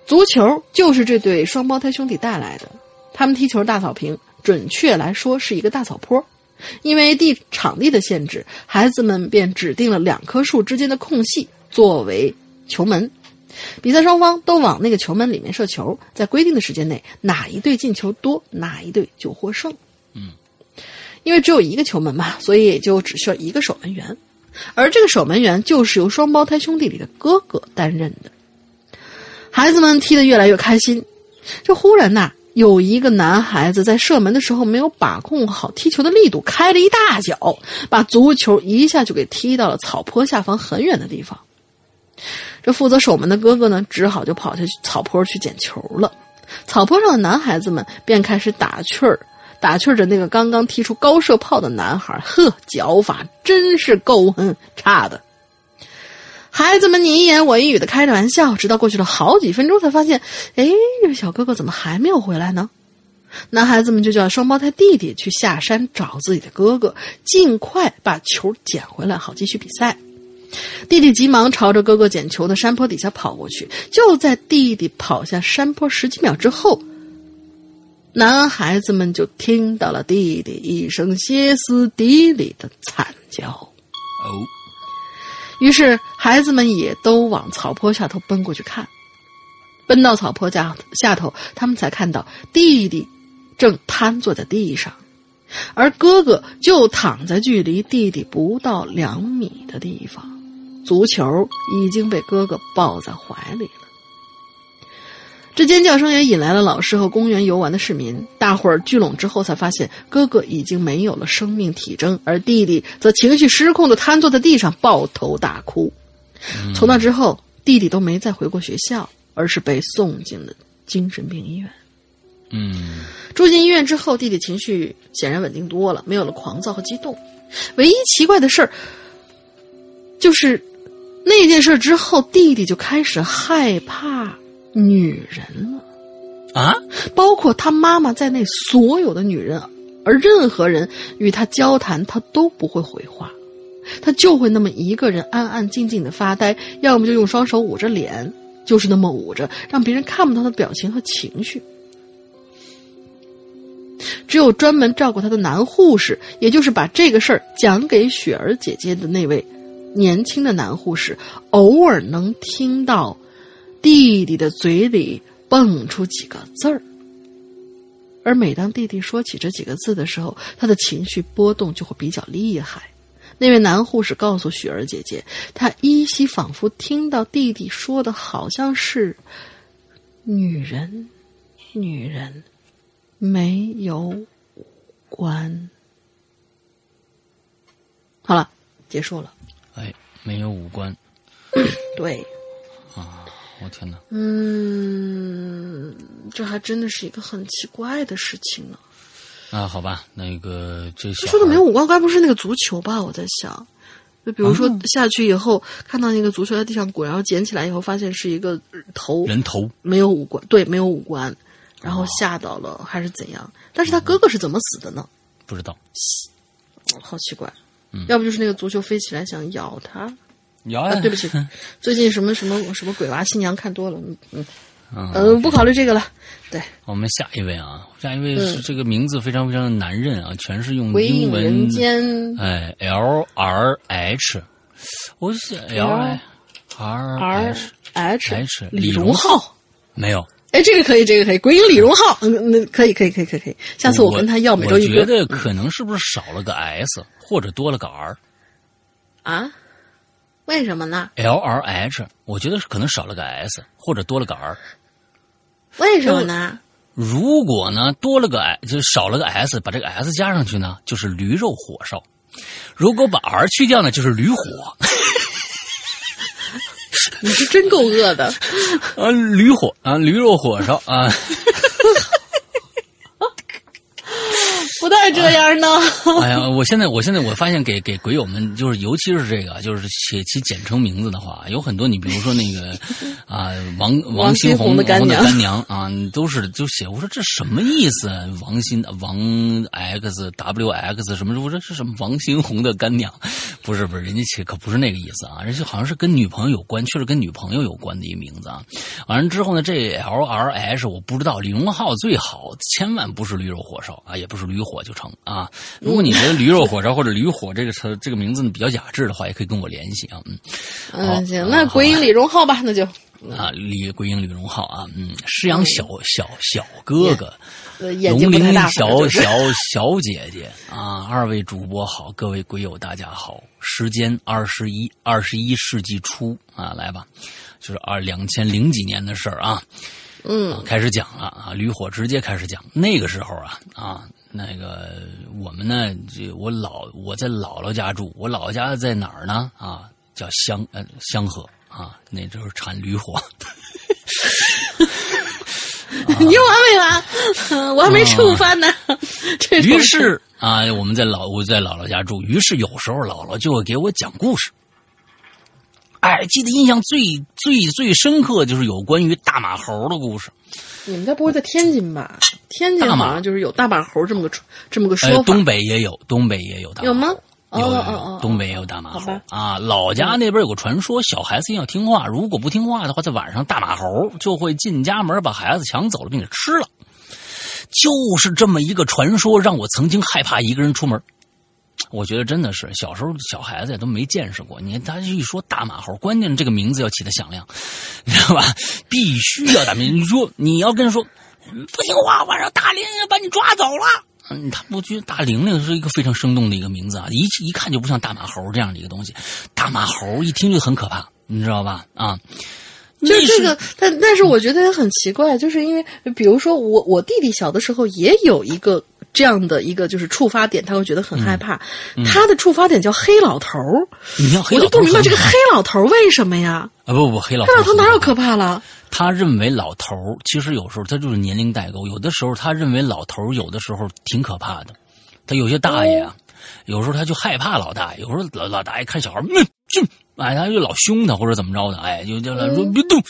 足球就是这对双胞胎兄弟带来的。他们踢球大草坪，准确来说是一个大草坡。因为地场地的限制，孩子们便指定了两棵树之间的空隙作为球门。比赛双方都往那个球门里面射球，在规定的时间内，哪一队进球多，哪一队就获胜。嗯，因为只有一个球门嘛，所以也就只需要一个守门员，而这个守门员就是由双胞胎兄弟里的哥哥担任的。孩子们踢得越来越开心，这忽然呐，有一个男孩子在射门的时候没有把控好踢球的力度，开了一大脚，把足球一下就给踢到了草坡下方很远的地方。这负责守门的哥哥呢，只好就跑下去草坡去捡球了。草坡上的男孩子们便开始打趣儿，打趣着那个刚刚踢出高射炮的男孩。呵，脚法真是够哼差的。孩子们你一言我一语的开着玩笑，直到过去了好几分钟，才发现，哎，这个小哥哥怎么还没有回来呢？男孩子们就叫双胞胎弟弟去下山找自己的哥哥，尽快把球捡回来，好继续比赛。弟弟急忙朝着哥哥捡球的山坡底下跑过去。就在弟弟跑下山坡十几秒之后，男孩子们就听到了弟弟一声歇斯底里的惨叫。哦，于是孩子们也都往草坡下头奔过去看。奔到草坡下下头，他们才看到弟弟正瘫坐在地上，而哥哥就躺在距离弟弟不到两米的地方。足球已经被哥哥抱在怀里了，这尖叫声也引来了老师和公园游玩的市民。大伙儿聚拢之后，才发现哥哥已经没有了生命体征，而弟弟则情绪失控的瘫坐在地上，抱头大哭。从那之后，弟弟都没再回过学校，而是被送进了精神病医院。嗯，住进医院之后，弟弟情绪显然稳定多了，没有了狂躁和激动。唯一奇怪的事儿，就是。那件事之后，弟弟就开始害怕女人了，啊，包括他妈妈在内所有的女人，而任何人与他交谈，他都不会回话，他就会那么一个人安安静静的发呆，要么就用双手捂着脸，就是那么捂着，让别人看不到他的表情和情绪。只有专门照顾他的男护士，也就是把这个事儿讲给雪儿姐姐的那位。年轻的男护士偶尔能听到弟弟的嘴里蹦出几个字儿，而每当弟弟说起这几个字的时候，他的情绪波动就会比较厉害。那位男护士告诉雪儿姐姐，他依稀仿佛听到弟弟说的好像是“女人”，女人没有五官。好了，结束了。哎，没有五官 对，啊！我天哪！嗯，这还真的是一个很奇怪的事情呢。啊，好吧，那个这他说的没有五官，该不是那个足球吧？我在想，就比如说哦下去以后、看到那个足球在地上滚，然后捡起来以后发现是一个头，人头没有五官，对，没有五官，然后吓到了、还是怎样？但是他哥哥是怎么死的呢？不知道好奇怪。嗯。要不就是那个足球飞起来想咬他。咬啊！对不起，最近什么什么什么鬼娃新娘看多了，嗯嗯。嗯嗯，不考虑这个了。对，我们下一位啊，下一位是这个名字非常非常的难认啊，全是用英文人间。哎，L R H，我是 L I R H H 李荣浩。没有。哎，这个可以，这个可以，鬼影李荣浩，嗯，那可以，可以，可以，可以，可以。下次我跟他要每周一我觉得可能是不是少了个 S 或者多了个 R？L 啊？为什么呢？？L R H，我觉得是可能少了个 S 或者多了个 R。为什么呢？如果呢多了个 S，就少了个 S，把这个 S 加上去呢，就是驴肉火烧；如果把 R 去掉呢，就是驴火。你是真够饿的。啊，驴火啊，驴肉火烧啊。不带这样呢。哎呀，我现在我现在我发现给给鬼友们，就是尤其是这个，就是写起简称名字的话，有很多你比如说那个 啊，王王新新红的干的娘干娘啊，都是就写我说这什么意思啊？王新王 X W X 什么？我说是什么王新红的干娘？不是不是，人家写可不是那个意思啊，人家好像是跟女朋友有关，确实跟女朋友有关的一名字啊。完了之后呢，这 lrs 我不知道，李荣浩最好千万不是驴肉火烧啊，也不是驴火就成啊。如果你觉得驴肉火烧或者驴火这个词这个名字比较雅致的话，也可以跟我联系啊。嗯，好嗯，行，那鬼影李荣浩吧，那就啊，李鬼影李荣浩啊，嗯，施阳小小小哥哥。龙鳞小小小姐姐啊，二位主播好，各位鬼友大家好，时间二十一二十一世纪初啊，来吧，就是二两千零几年的事儿啊，嗯，开始讲了啊，驴火直接开始讲，那个时候啊啊，那个我们呢，这我姥我在姥姥家住，我姥姥家在哪儿呢？啊，叫香呃香河啊，那就是产驴火。你又完没完？嗯我还没吃午饭呢。于是啊，我们在老我在姥姥家住，于是有时候姥姥就会给我讲故事。哎，记得印象最最最深刻就是有关于大马猴的故事。你们家不会在天津吧？天津好像就是有大马猴这么个说这么个呃，说法，东北也有，东北也有大马猴有吗？哦有有有东北也有大马猴啊。老家那边有个传说，小孩子要听话，如果不听话的话，在晚上大马猴就会进家门把孩子抢走了，并且吃了。就是这么一个传说，让我曾经害怕一个人出门。我觉得真的是小时候小孩子也都没见识过。你看他一说大马猴，关键这个名字要起的响亮，你知道吧？必须要打名。你说你要跟他说不听话，晚上大玲玲把你抓走了。嗯，他不觉得大玲玲是一个非常生动的一个名字啊，一一看就不像大马猴这样的一个东西。大马猴一听就很可怕，你知道吧？啊，就这个，但但是我觉得也很奇怪，就是因为比如说我我弟弟小的时候也有一个这样的一个就是触发点，他会觉得很害怕。他的触发点叫黑老头儿，你要黑老头我就不明白这个黑老头儿为什么呀？啊不不黑老头黑老头很哪有可怕了？他认为老头儿其实有时候他就是年龄代沟，有的时候他认为老头儿有的时候挺可怕的。他有些大爷啊，有时候他就害怕老大爷，有时候老老大爷看小孩儿，嗯，就，哎，他就老凶他或者怎么着的，哎，就叫他说别动，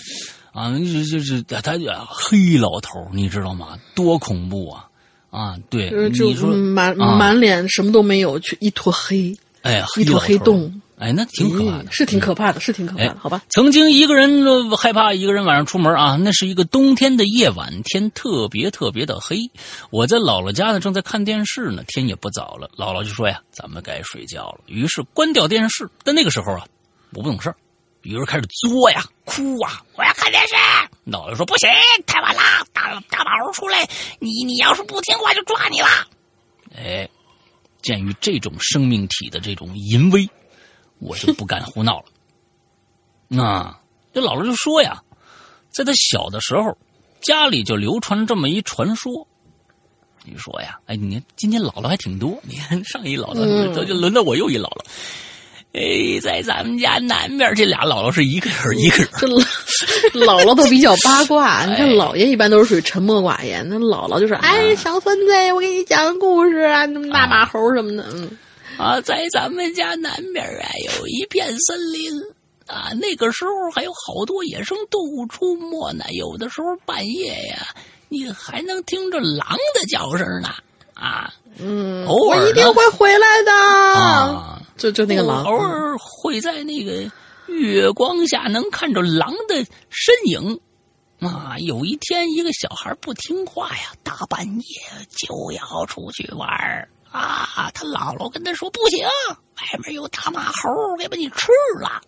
啊，就就是他就黑老头儿，你知道吗？多恐怖啊！啊，对，就是就你说嗯满啊满脸什么都没有，却一坨黑，哎，一坨黑洞，哎，那挺可怕的，咦是挺可怕的，是挺可怕哎的，好吧？曾经一个人呃害怕一个人晚上出门啊，那是一个冬天的夜晚，天特别特别的黑。我在姥姥家呢，正在看电视呢，天也不早了。姥姥就说呀：“咱们该睡觉了。”于是关掉电视。但那个时候啊，我不懂事儿，于是开始作呀、哭啊，我要看电视。姥姥说：“不行，太晚了，大大马猴出来，你你要是不听话就抓你了。”哎，鉴于这种生命体的这种淫威，我就不敢胡闹了。那这姥姥就说呀，在他小的时候，家里就流传这么一传说。你说呀，哎，你看今天姥姥还挺多，你看上一姥姥，嗯这就轮到我又一姥姥。哎，在咱们家南边这俩姥姥是一个人一个人，这姥姥都比较八卦，你看哎姥爷一般都是属于沉默寡言，那姥姥就是哎，小孙子，我给你讲个故事啊，什么大马猴什么的，嗯啊，在咱们家南边啊有一片森林啊，那个时候还有好多野生动物出没呢。有的时候半夜呀，你还能听着狼的叫声呢。啊嗯，偶尔我一定会回来的。啊，就就那个狼，偶尔会在那个月光下能看着狼的身影。啊，有一天一个小孩不听话呀，大半夜就要出去玩儿啊。他姥姥跟他说：“不行，外面有大马猴，给把你吃了。”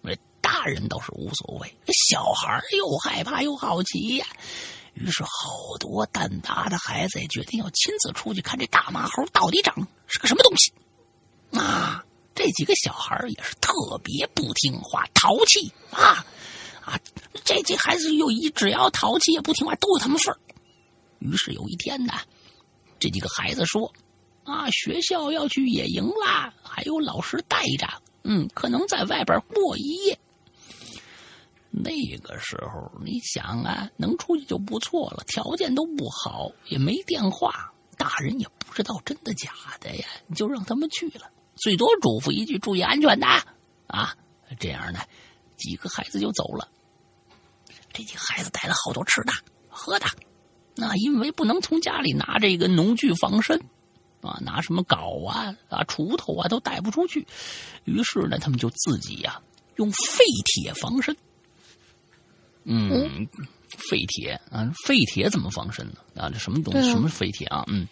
那大人倒是无所谓，小孩又害怕又好奇呀。于是，好多胆大的孩子也决定要亲自出去看这大马猴到底长是个什么东西。啊，这几个小孩也是特别不听话、淘气啊啊！这这孩子又一只要淘气也不听话，都有他们份儿。于是有一天呢，这几个孩子说：“啊，学校要去野营啦，还有老师带着，嗯，可能在外边过一夜。”那个时候，你想啊，能出去就不错了，条件都不好，也没电话，大人也不知道真的假的呀，你就让他们去了，最多嘱咐一句注意安全的啊。这样呢，几个孩子就走了。这几个孩子带了好多吃的喝的，那因为不能从家里拿这个农具防身啊，拿什么镐啊啊锄头啊都带不出去，于是呢，他们就自己呀、用废铁防身。嗯，废铁啊，废铁怎么防身呢？啊，这什么东西？啊什么废铁啊？嗯，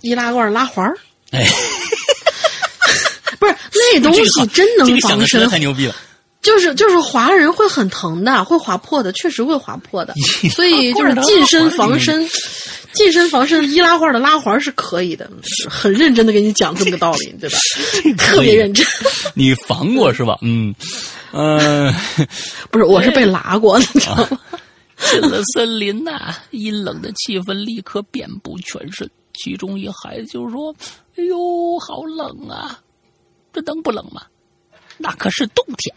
易拉罐拉环儿，哎，那东西真能这个想防身，太牛逼了。就是就是划人会很疼的，会划破的，确实会划破的，所以就是近身防身，近身防身易拉罐的拉环是可以的，是很认真的给你讲这么个道理，对吧？特别认真，你防过是吧？嗯，呃，不是，我是被拉过，你知道吗？进 了森林呐、阴冷的气氛立刻遍布全身。其中一孩子就说：“哎呦，好冷啊！这能不冷吗？那可是冬天。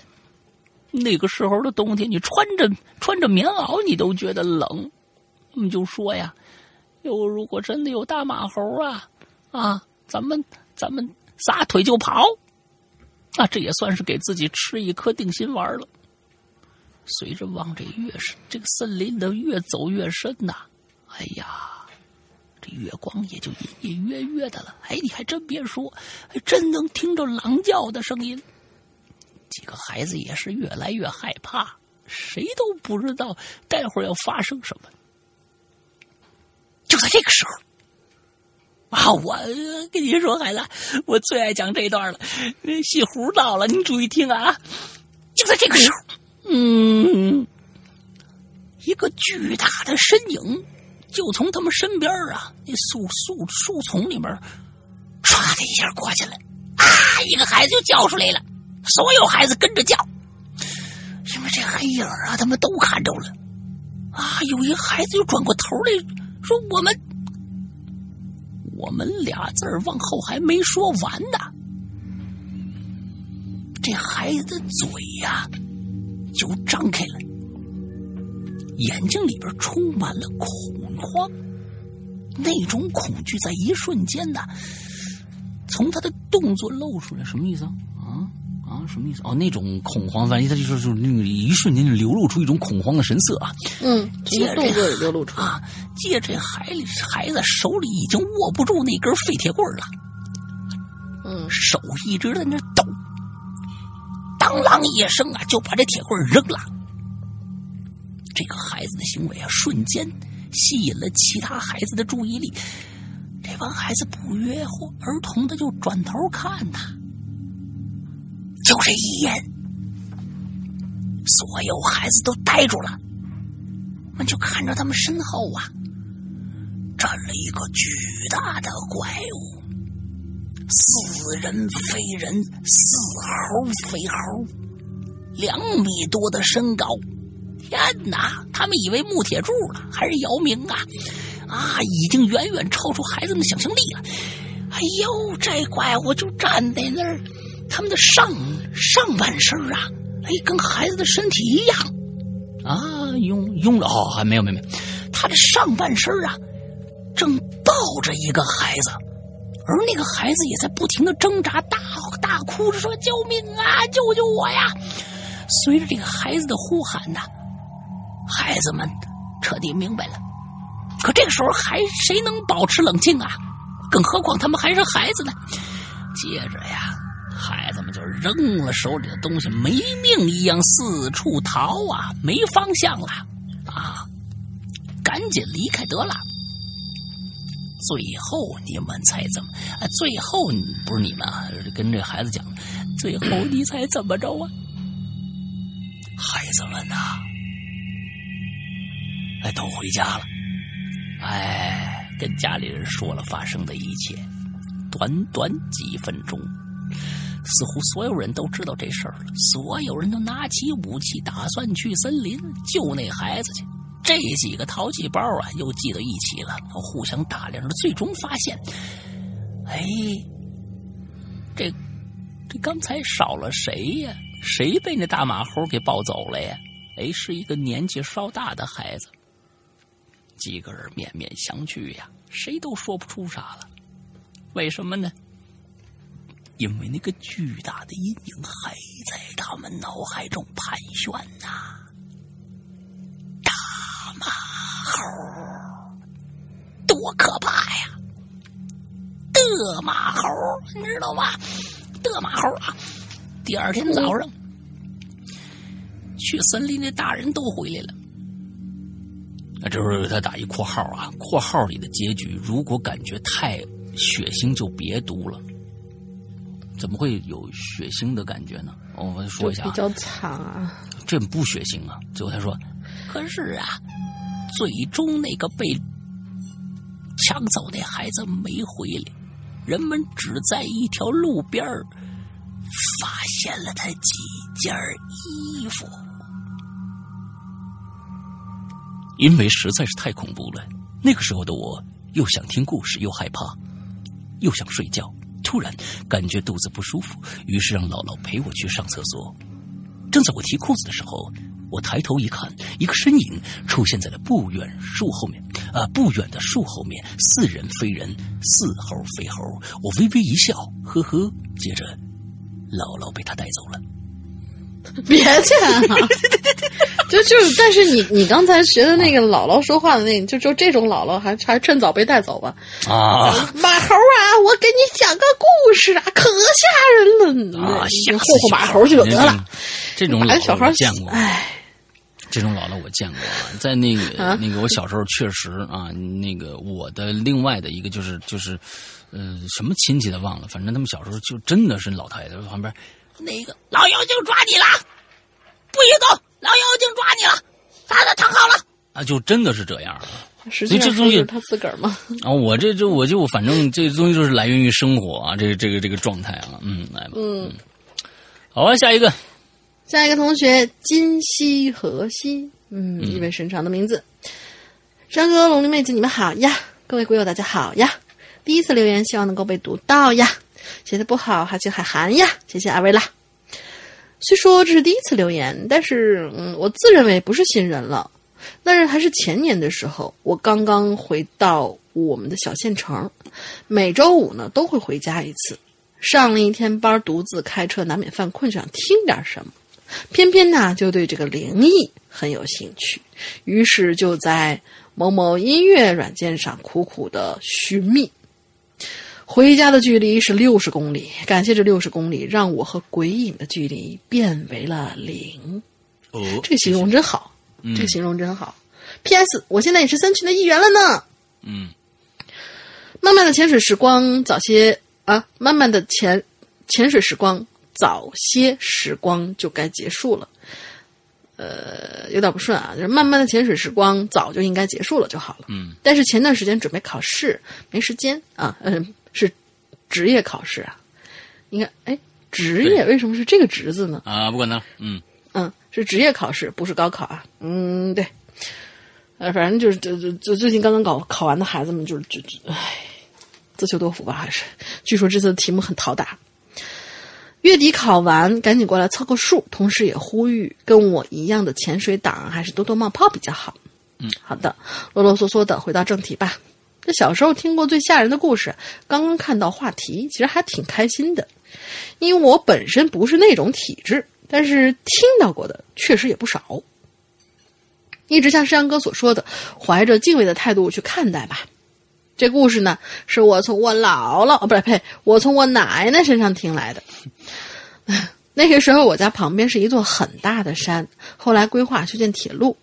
那个时候的冬天，你穿着穿着棉袄，你都觉得冷。他们就说呀：‘哟，如果真的有大马猴啊，啊，咱们咱们撒腿就跑。’啊，这也算是给自己吃一颗定心丸了。”随着往这越是这个森林的越走越深呐、哎呀，这月光也就隐隐约约的了。哎，你还真别说，还真能听着狼叫的声音。几个孩子也是越来越害怕，谁都不知道待会儿要发生什么。就在这个时候，啊，我跟你说，孩子，我最爱讲这段了。呃戏胡到了，你注意听啊！就在这个时候。嗯，一个巨大的身影就从他们身边啊，那树树树丛里面，唰的一下过去了，啊！一个孩子就叫出来了，所有孩子跟着叫，因为这黑影啊，他们都看着了，啊！有一孩子就转过头来说：“我们，我们俩字儿往后还没说完呢。”这孩子的嘴呀、就张开了，眼睛里边充满了恐慌，那种恐惧在一瞬间呢，从他的动作露出来，什么意思啊？啊啊，什么意思？哦，那种恐慌，反正他就说，就是那个一瞬间就流露出一种恐慌的神色啊嗯，从接着动作里流露出来。啊！借这孩里孩子手里已经握不住那根废铁棍了，嗯，手一直在那抖，当啷一声啊，就把这铁棍扔了。这个孩子的行为啊，瞬间吸引了其他孩子的注意力。这帮孩子不约而同的就转头看他，就这一眼，所有孩子都呆住了，们就看着他们身后啊，站了一个巨大的怪物。似人非人，似猴非猴，两米多的身高，天哪！他们以为木铁柱了，还是姚明啊？啊，已经远远超出孩子们的想象力了。哎呦，这怪物就站在那儿，他们的上上半身啊，哎，跟孩子的身体一样啊，用用了哦，还没有没有没有，他的上半身啊，正抱着一个孩子，而那个孩子也在不停的挣扎，大大哭着说：“救命啊，救救我呀！”随着这个孩子的呼喊呐，孩子们彻底明白了。可这个时候还谁能保持冷静啊？更何况他们还是孩子呢。接着呀，孩子们就扔了手里的东西，没命一样四处逃啊，没方向了啊，赶紧离开得了。最后你们猜怎么？最后不是你们啊，跟这孩子讲，最后你猜怎么着啊？孩子们呐、哎，都回家了。哎，跟家里人说了发生的一切，短短几分钟，似乎所有人都知道这事儿了。所有人都拿起武器，打算去森林救那孩子去。这几个淘气包啊，又聚到一起了，互相打量着，最终发现，哎，这这刚才少了谁呀？谁被那大马猴给抱走了呀？哎，是一个年纪稍大的孩子。几个人面面相觑呀，谁都说不出啥了。为什么呢？因为那个巨大的阴影还在他们脑海中盘旋呐、大马猴，多可怕呀！的马猴，你知道吗？的马猴啊！第二天早上，去森林的大人都回来了。那这时候他打一括号啊，括号里的结局，如果感觉太血腥就别读了。怎么会有血腥的感觉呢？我们说一下啊，比较惨啊。这不血腥啊。最后他说：“可是啊，最终那个被抢走那孩子没回来，人们只在一条路边儿发现了他几件衣服。”因为实在是太恐怖了，那个时候的我又想听故事，又害怕，又想睡觉。突然感觉肚子不舒服，于是让姥姥陪我去上厕所。正在我提裤子的时候，我抬头一看，一个身影出现在了不远树后面，啊、不远的树后面，似人非人，似猴非猴。我微微一笑，呵呵。接着，姥姥被他带走了。别去啊！就就，但是你你刚才学的那个姥姥说话的那，就就这种姥姥还还趁早被带走吧。啊马猴啊，我给你讲个故事啊，可吓人了！啊！你吓死霍霍马猴去就得了。这种姥姥哎小孩我见过，哎，这种姥姥我见过啊，在那个、啊那个我小时候确实啊，那个我的另外的一个就是就是，呃，什么亲戚的忘了，反正他们小时候就真的是老太太在旁边，那个老妖精抓你了，不许走，老妖精抓你了，他他躺好了啊，就真的是这样啊。实际所以这东西是他自个儿嘛。啊，我这就我就反正这东西就是来源于生活啊，这个这个这个状态啊，嗯，来吧，嗯，好啊，下一个，下一个同学今夕何夕，嗯，意味深长的名字。山哥、龙鳞妹子，你们好呀！各位鬼友，大家好呀！第一次留言，希望能够被读到呀。写的不好，还请海涵呀！谢谢阿维拉。虽说这是第一次留言，但是嗯，我自认为不是新人了。那是还是前年的时候，我刚刚回到我们的小县城，每周五呢都会回家一次。上了一天班，独自开车难免犯困，想听点什么。偏偏呢就对这个灵异很有兴趣，于是就在某某音乐软件上苦苦的寻觅。回家的距离是六十公里，感谢这六十公里，让我和鬼影的距离变为了零。哦，这个形容真好，嗯这个形容真好。P.S. 我现在也是三群的一员了呢。嗯慢慢的潜水时光，早些啊，慢慢的潜潜水时光，早些时光就该结束了。呃，有点不顺啊，就是慢慢的潜水时光早就应该结束了就好了。嗯但是前段时间准备考试，没时间啊，嗯、是职业考试啊，你看哎，职业为什么是这个“职”字呢？啊，不管他了，嗯嗯，是职业考试，不是高考啊。嗯，对。呃，反正就是这这这最近刚刚考考完的孩子们，就是就就唉，自求多福吧，还是。据说这次的题目很讨打。月底考完，赶紧过来凑个数，同时也呼吁跟我一样的潜水党还是多多冒泡比较好。嗯，好的，啰啰嗦嗦的回到正题吧。这小时候听过最吓人的故事，刚刚看到话题，其实还挺开心的，因为我本身不是那种体质，但是听到过的确实也不少。一直像山羊哥所说的，怀着敬畏的态度去看待吧。这故事呢，是我从我姥姥哦，不是呸，我从我奶奶身上听来的。那个时候，我家旁边是一座很大的山，后来规划修建铁路，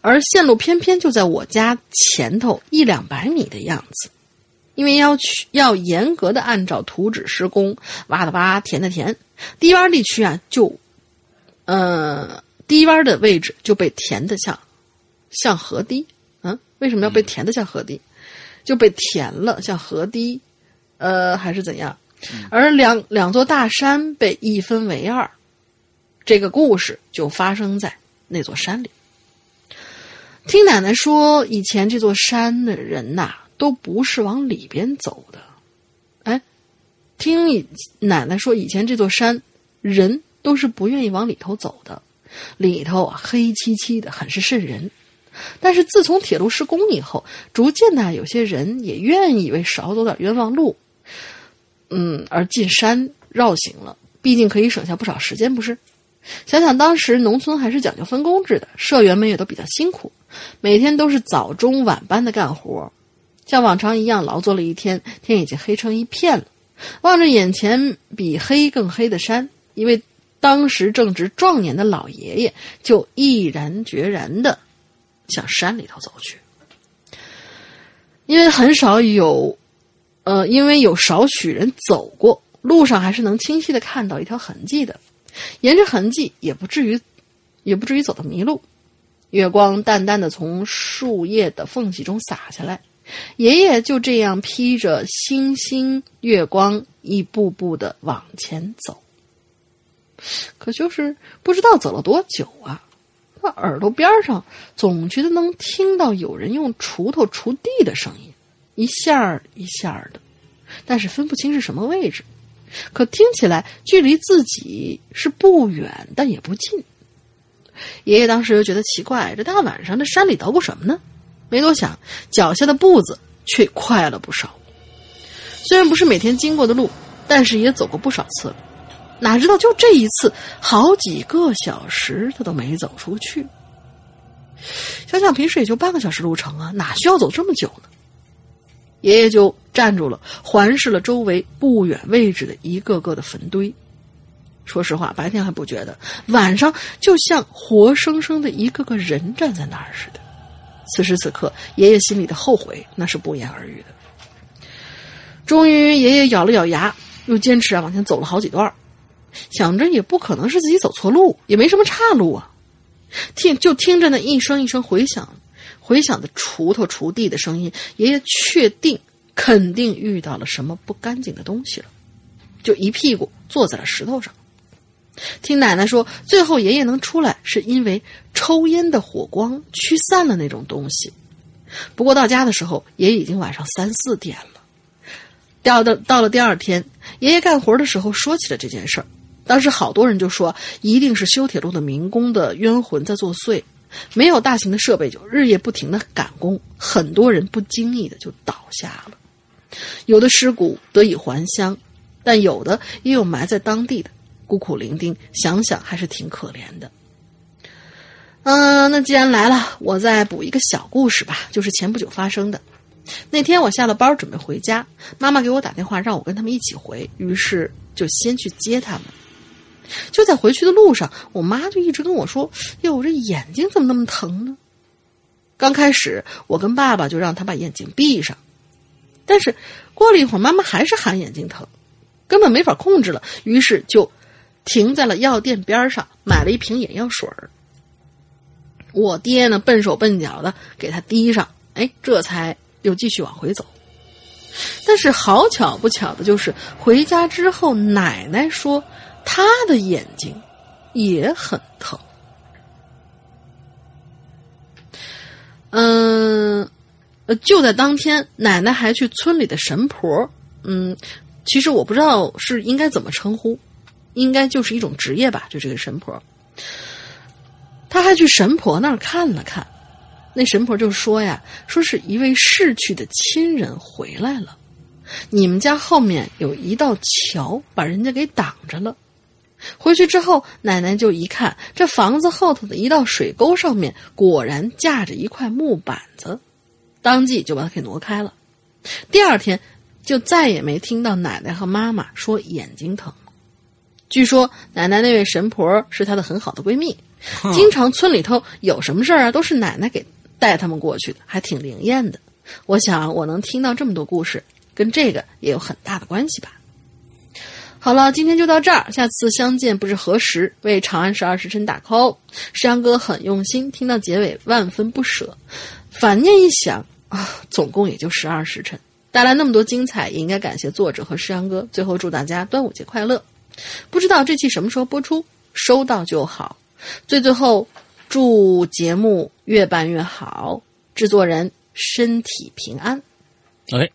而线路偏偏就在我家前头一两百米的样子。因为要去要严格的按照图纸施工，挖的挖，填的填，低洼地区啊，就，呃，低洼的位置就被填的像，像河堤。嗯，为什么要被填的像河堤？就被填了，像河堤，呃，还是怎样？而两两座大山被一分为二，这个故事就发生在那座山里。听奶奶说，以前这座山的人呐，都不是往里边走的。哎，听以奶奶说，以前这座山人都是不愿意往里头走的，里头啊黑漆漆的，很是瘆人。但是自从铁路施工以后，逐渐的有些人也愿意为少走点冤枉路，嗯，而进山绕行了。毕竟可以省下不少时间，不是？想想当时农村还是讲究分工制的，社员们也都比较辛苦，每天都是早中晚班的干活，像往常一样劳作了一天，天已经黑成一片了。望着眼前比黑更黑的山，一位当时正值壮年的老爷爷就毅然决然的。向山里头走去，因为很少有，呃，因为有少许人走过，路上还是能清晰的看到一条痕迹的。沿着痕迹，也不至于，也不至于走到迷路。月光淡淡的从树叶的缝隙中洒下来，爷爷就这样披着星星月光，一步步的往前走。可就是不知道走了多久啊。他耳朵边上总觉得能听到有人用锄头锄地的声音，一下一下的，但是分不清是什么位置。可听起来距离自己是不远，但也不近。爷爷当时又觉得奇怪，这大晚上的山里捣鼓什么呢？没多想，脚下的步子却快了不少。虽然不是每天经过的路，但是也走过不少次了。哪知道就这一次，好几个小时他都没走出去。想想平时也就半个小时路程啊，哪需要走这么久呢？爷爷就站住了，环视了周围不远位置的一个个的坟堆。说实话，白天还不觉得，晚上就像活生生的一个个人站在那儿似的。此时此刻，爷爷心里的后悔那是不言而喻的。终于，爷爷咬了咬牙，又坚持啊往前走了好几段。想着也不可能是自己走错路，也没什么岔路啊。听就听着那一声一声回响，回响的锄头锄地的声音，爷爷确定肯定遇到了什么不干净的东西了，就一屁股坐在了石头上。听奶奶说，最后爷爷能出来是因为抽烟的火光驱散了那种东西。不过到家的时候，也已经晚上三四点了。掉到到了第二天，爷爷干活的时候说起了这件事儿。当时好多人就说，一定是修铁路的民工的冤魂在作祟，没有大型的设备就日夜不停的赶工，很多人不经意的就倒下了，有的尸骨得以还乡，但有的也有埋在当地的，孤苦伶仃，想想还是挺可怜的。嗯，那既然来了，我再补一个小故事吧，就是前不久发生的。那天我下了班准备回家，妈妈给我打电话让我跟他们一起回，于是就先去接他们。就在回去的路上，我妈就一直跟我说：“哟，我这眼睛怎么那么疼呢？”刚开始，我跟爸爸就让他把眼睛闭上，但是过了一会儿，妈妈还是喊眼睛疼，根本没法控制了，于是就停在了药店边上，买了一瓶眼药水儿。我爹呢，笨手笨脚的给他滴上，哎，这才又继续往回走。但是好巧不巧的就是，回家之后，奶奶说。他的眼睛也很疼。嗯，呃，就在当天，奶奶还去村里的神婆，嗯，其实我不知道是应该怎么称呼，应该就是一种职业吧，就这个神婆。他还去神婆那儿看了看，那神婆就说呀，说是一位逝去的亲人回来了，你们家后面有一道桥，把人家给挡着了。回去之后，奶奶就一看，这房子后头的一道水沟上面果然架着一块木板子，当即就把它给挪开了。第二天，就再也没听到奶奶和妈妈说眼睛疼。据说奶奶那位神婆是她的很好的闺蜜，经常村里头有什么事儿啊，都是奶奶给带他们过去的，还挺灵验的。我想我能听到这么多故事，跟这个也有很大的关系吧。好了，今天就到这儿，下次相见不知何时。为《长安十二时辰》打 call，山哥很用心，听到结尾万分不舍。反念一想啊，总共也就十二时辰，带来那么多精彩，也应该感谢作者和山哥。最后祝大家端午节快乐！不知道这期什么时候播出，收到就好。最最后，祝节目越办越好，制作人身体平安。OK，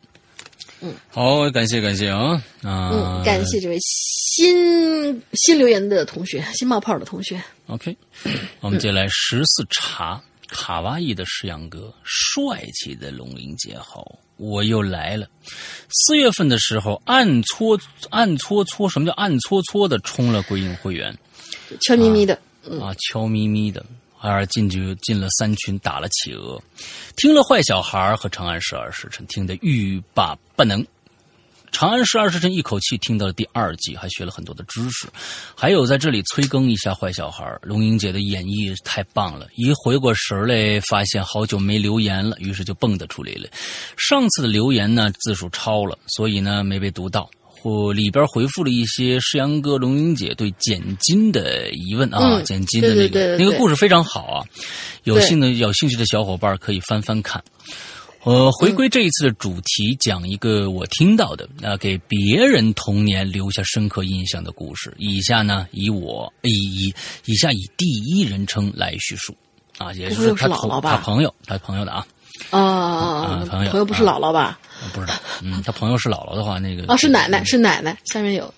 嗯，好，感谢感谢啊啊，嗯，感谢这位新新留言的同学，新冒泡的同学。OK，我们接下来十四茶卡哇伊的石阳哥，帅气的龙鳞姐好，我又来了。四月份的时候，暗搓暗搓搓，什么叫暗搓搓的充了鬼影会员悄咪咪的，啊，悄咪咪的。而进去进了三群，打了企鹅，听了坏小孩和长安十二时辰，听得欲罢不能。长安十二时辰一口气听到了第二季，还学了很多的知识。还有在这里催更一下坏小孩，龙英姐的演绎太棒了。一回过神来，发现好久没留言了，于是就蹦跶出来了。上次的留言呢字数超了，所以呢没被读到。或里边回复了一些诗阳哥、龙英姐对捡金的疑问啊，嗯捡金的那个那个故事非常好啊，有兴的有兴趣的小伙伴可以翻翻看。呃，回归这一次的主题，讲一个我听到的啊、呃，给别人童年留下深刻印象的故事。以下呢，以我以以以下以第一人称来叙述啊，也就是他同不会又是姥姥吧他朋友他朋友的啊，啊啊朋友朋友不是姥姥吧？不知道，嗯，他朋友是姥姥的话，那个啊，是奶奶，是奶奶。下面有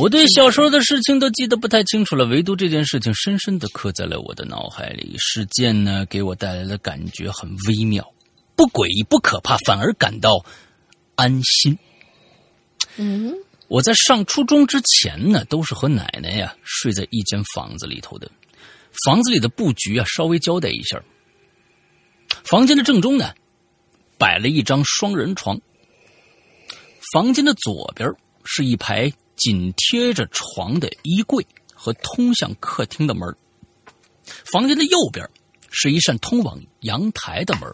我对小时候的事情都记得不太清楚了，唯独这件事情深深的刻在了我的脑海里。事件呢，给我带来的感觉很微妙，不诡异，不可怕，反而感到安心。嗯我在上初中之前呢，都是和奶奶呀睡在一间房子里头的。房子里的布局啊，稍微交代一下。房间的正中呢，摆了一张双人床。房间的左边是一排紧贴着床的衣柜和通向客厅的门。房间的右边是一扇通往阳台的门。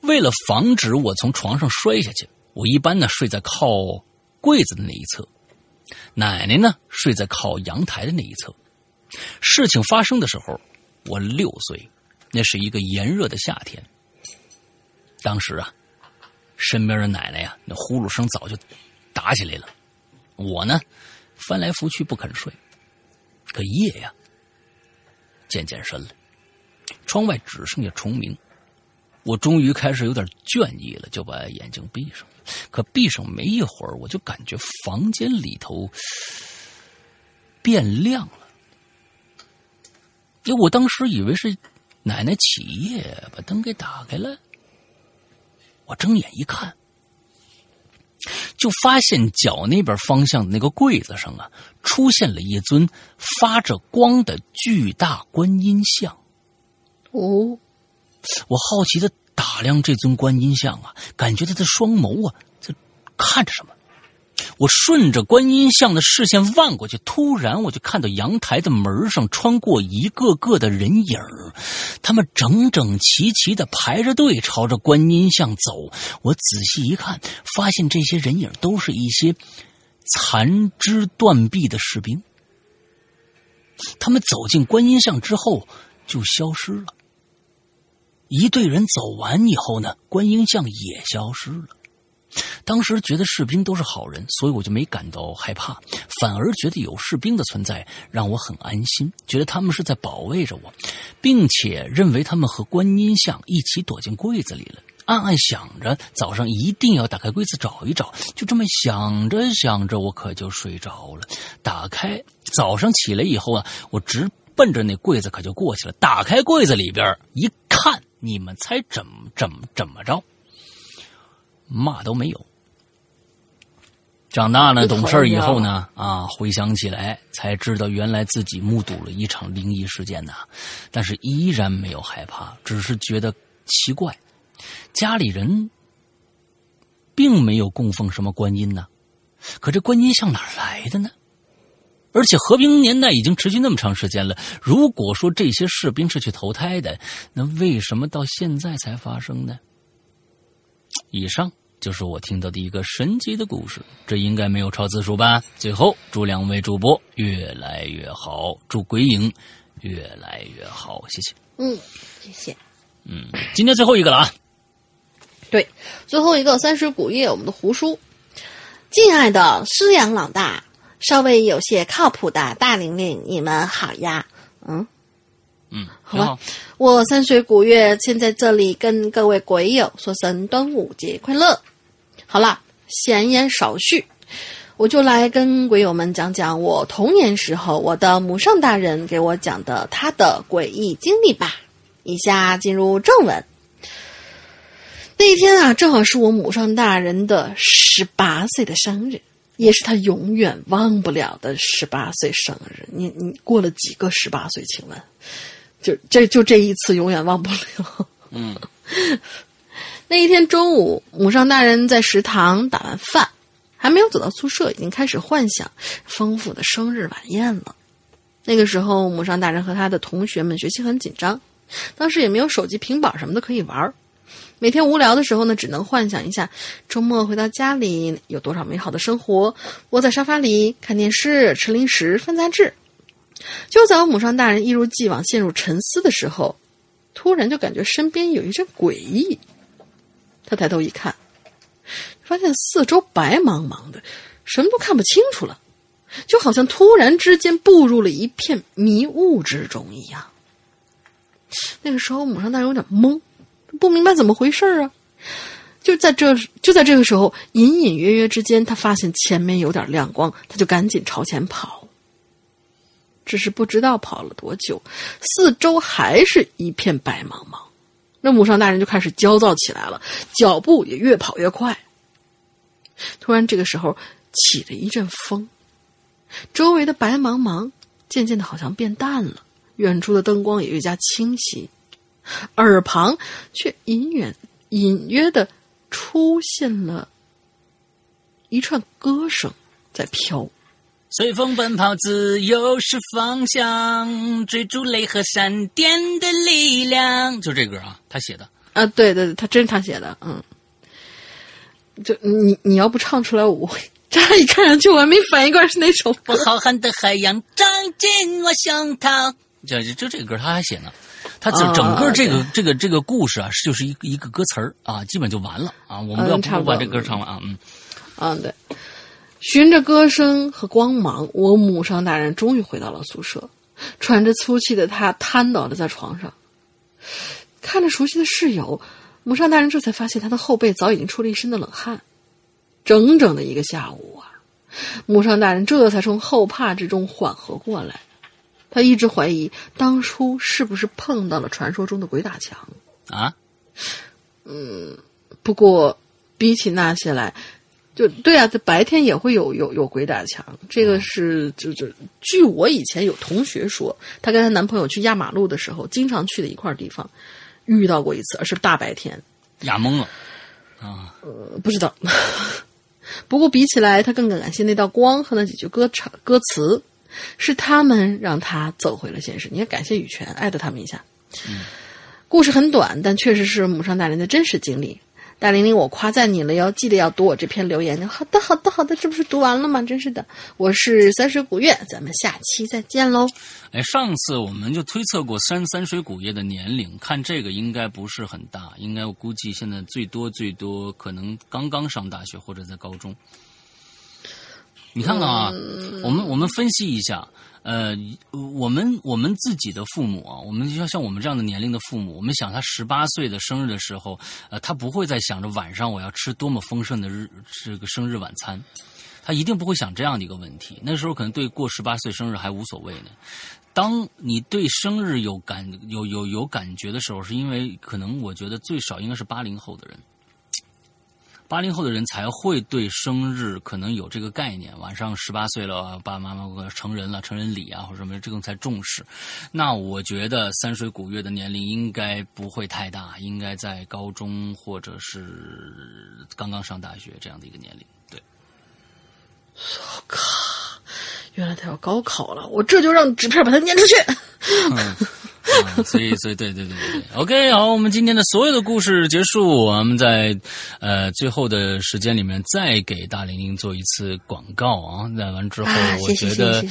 为了防止我从床上摔下去，我一般呢睡在靠柜子的那一侧，奶奶呢睡在靠阳台的那一侧。事情发生的时候，我六岁，那是一个炎热的夏天。当时啊，身边的奶奶呀，那呼噜声早就打起来了。我呢，翻来覆去不肯睡，可夜呀渐渐深了，窗外只剩下虫鸣。我终于开始有点倦意了，就把眼睛闭上。可闭上没一会儿，我就感觉房间里头变亮了。因为我当时以为是奶奶起夜把灯给打开了。我睁眼一看，就发现脚那边方向的那个柜子上啊，出现了一尊发着光的巨大观音像。哦，我好奇的打量这尊观音像啊，感觉他的双眸啊在看着什么。我顺着观音像的视线望过去，突然我就看到阳台的门上穿过一个个的人影他们整整齐齐的排着队朝着观音像走。我仔细一看，发现这些人影都是一些残肢断臂的士兵。他们走进观音像之后就消失了。一队人走完以后呢，观音像也消失了。当时觉得士兵都是好人，所以我就没感到害怕，反而觉得有士兵的存在让我很安心，觉得他们是在保卫着我，并且认为他们和观音像一起躲进柜子里了。暗暗想着早上一定要打开柜子找一找，就这么想着想着，我可就睡着了。打开，早上起来以后啊，我直奔着那柜子可就过去了。打开柜子里边一看，你们猜怎么怎么怎么着？嘛都没有。长大了懂事以后呢，啊，回想起来才知道，原来自己目睹了一场灵异事件呐，但是依然没有害怕，只是觉得奇怪。家里人并没有供奉什么观音呢，可这观音像哪来的呢？而且和平年代已经持续那么长时间了，如果说这些士兵是去投胎的，那为什么到现在才发生呢？以上就是我听到的一个神奇的故事，这应该没有超字数吧？最后祝两位主播越来越好，祝鬼影越来越好，谢谢。嗯，谢谢。嗯，今天最后一个了啊。对，最后一个三十古夜，我们的胡叔，敬爱的师阳老大，稍微有些靠谱的大玲玲，你们好呀。嗯嗯，好吧，我三水古月先在这里跟各位鬼友说声端午节快乐。好了，闲言少叙，我就来跟鬼友们讲讲我童年时候我的母上大人给我讲的他的诡异经历吧。以下进入正文。那一天啊，正好是我母上大人的十八岁的生日，也是他永远忘不了的十八岁生日。你你过了几个十八岁？请问，就这就这一次永远忘不了。嗯，那一天中午，母上大人在食堂打完饭，还没有走到宿舍，已经开始幻想丰富的生日晚宴了。那个时候，母上大人和他的同学们学习很紧张，当时也没有手机、平板什么的可以玩儿。每天无聊的时候呢，只能幻想一下周末回到家里有多少美好的生活，窝在沙发里看电视、吃零食、翻杂志。就在我母上大人一如既往陷入沉思的时候，突然就感觉身边有一阵诡异。他抬头一看，发现四周白茫茫的，什么都看不清楚了，就好像突然之间步入了一片迷雾之中一样。那个时候，母上大人有点懵。不明白怎么回事啊！就在这就在这个时候，隐隐约约之间，他发现前面有点亮光，他就赶紧朝前跑。只是不知道跑了多久，四周还是一片白茫茫。那母上大人就开始焦躁起来了，脚步也越跑越快。突然，这个时候起了一阵风，周围的白茫茫渐渐的好像变淡了，远处的灯光也越加清晰。耳旁却隐远、隐约的出现了一串歌声在飘。随风奔跑，自由是方向，追逐雷和闪电的力量。就这歌啊，他写的啊，对对对，他真是他写的，嗯。就你你要不唱出来，我乍一看上去我还没反应过来是哪首。浩瀚的海洋装进我胸膛，就就这个歌他还写呢。他整整个这个这个这个故事啊，就是一个一个歌词儿啊，基本就完了啊。我们要不把这歌唱完啊，嗯，嗯对。循着歌声和光芒，我母上大人终于回到了宿舍，喘着粗气的他瘫倒了在床上，看着熟悉的室友，母上大人这才发现他的后背早已经出了一身的冷汗。整整的一个下午啊，母上大人这才从后怕之中缓和过来。他一直怀疑当初是不是碰到了传说中的鬼打墙啊？嗯，不过比起那些来，就对啊，这白天也会有有有鬼打墙。这个是就就据我以前有同学说，她跟她男朋友去压马路的时候，经常去的一块地方，遇到过一次，而是大白天压懵了啊。呃，不知道。不过比起来，他更感谢那道光和那几句歌唱歌词。是他们让他走回了现实。你也感谢羽泉，艾特他们一下。嗯，故事很短，但确实是母上大人的真实经历。大玲玲，我夸赞你了哟，记得要读我这篇留言。好的，好的，好的，这不是读完了吗？真是的，我是三水古月，咱们下期再见喽。哎，上次我们就推测过三三水古月的年龄，看这个应该不是很大，应该我估计现在最多最多可能刚刚上大学或者在高中。你看看啊，我们我们分析一下，呃，我们我们自己的父母啊，我们要像我们这样的年龄的父母，我们想他十八岁的生日的时候，呃，他不会再想着晚上我要吃多么丰盛的日这个生日晚餐，他一定不会想这样的一个问题。那时候可能对过十八岁生日还无所谓呢。当你对生日有感有有有感觉的时候，是因为可能我觉得最少应该是八零后的人。八零后的人才会对生日可能有这个概念。晚上十八岁了，爸爸妈妈成人了，成人礼啊或者什么，这种才重视。那我觉得三水古月的年龄应该不会太大，应该在高中或者是刚刚上大学这样的一个年龄。对，我靠，原来他要高考了，我这就让纸片把他撵出去。啊，所以，所以，对，对，对，对，OK，好，我们今天的所有的故事结束，我们在呃最后的时间里面再给大玲玲做一次广告啊。那完之后，我觉得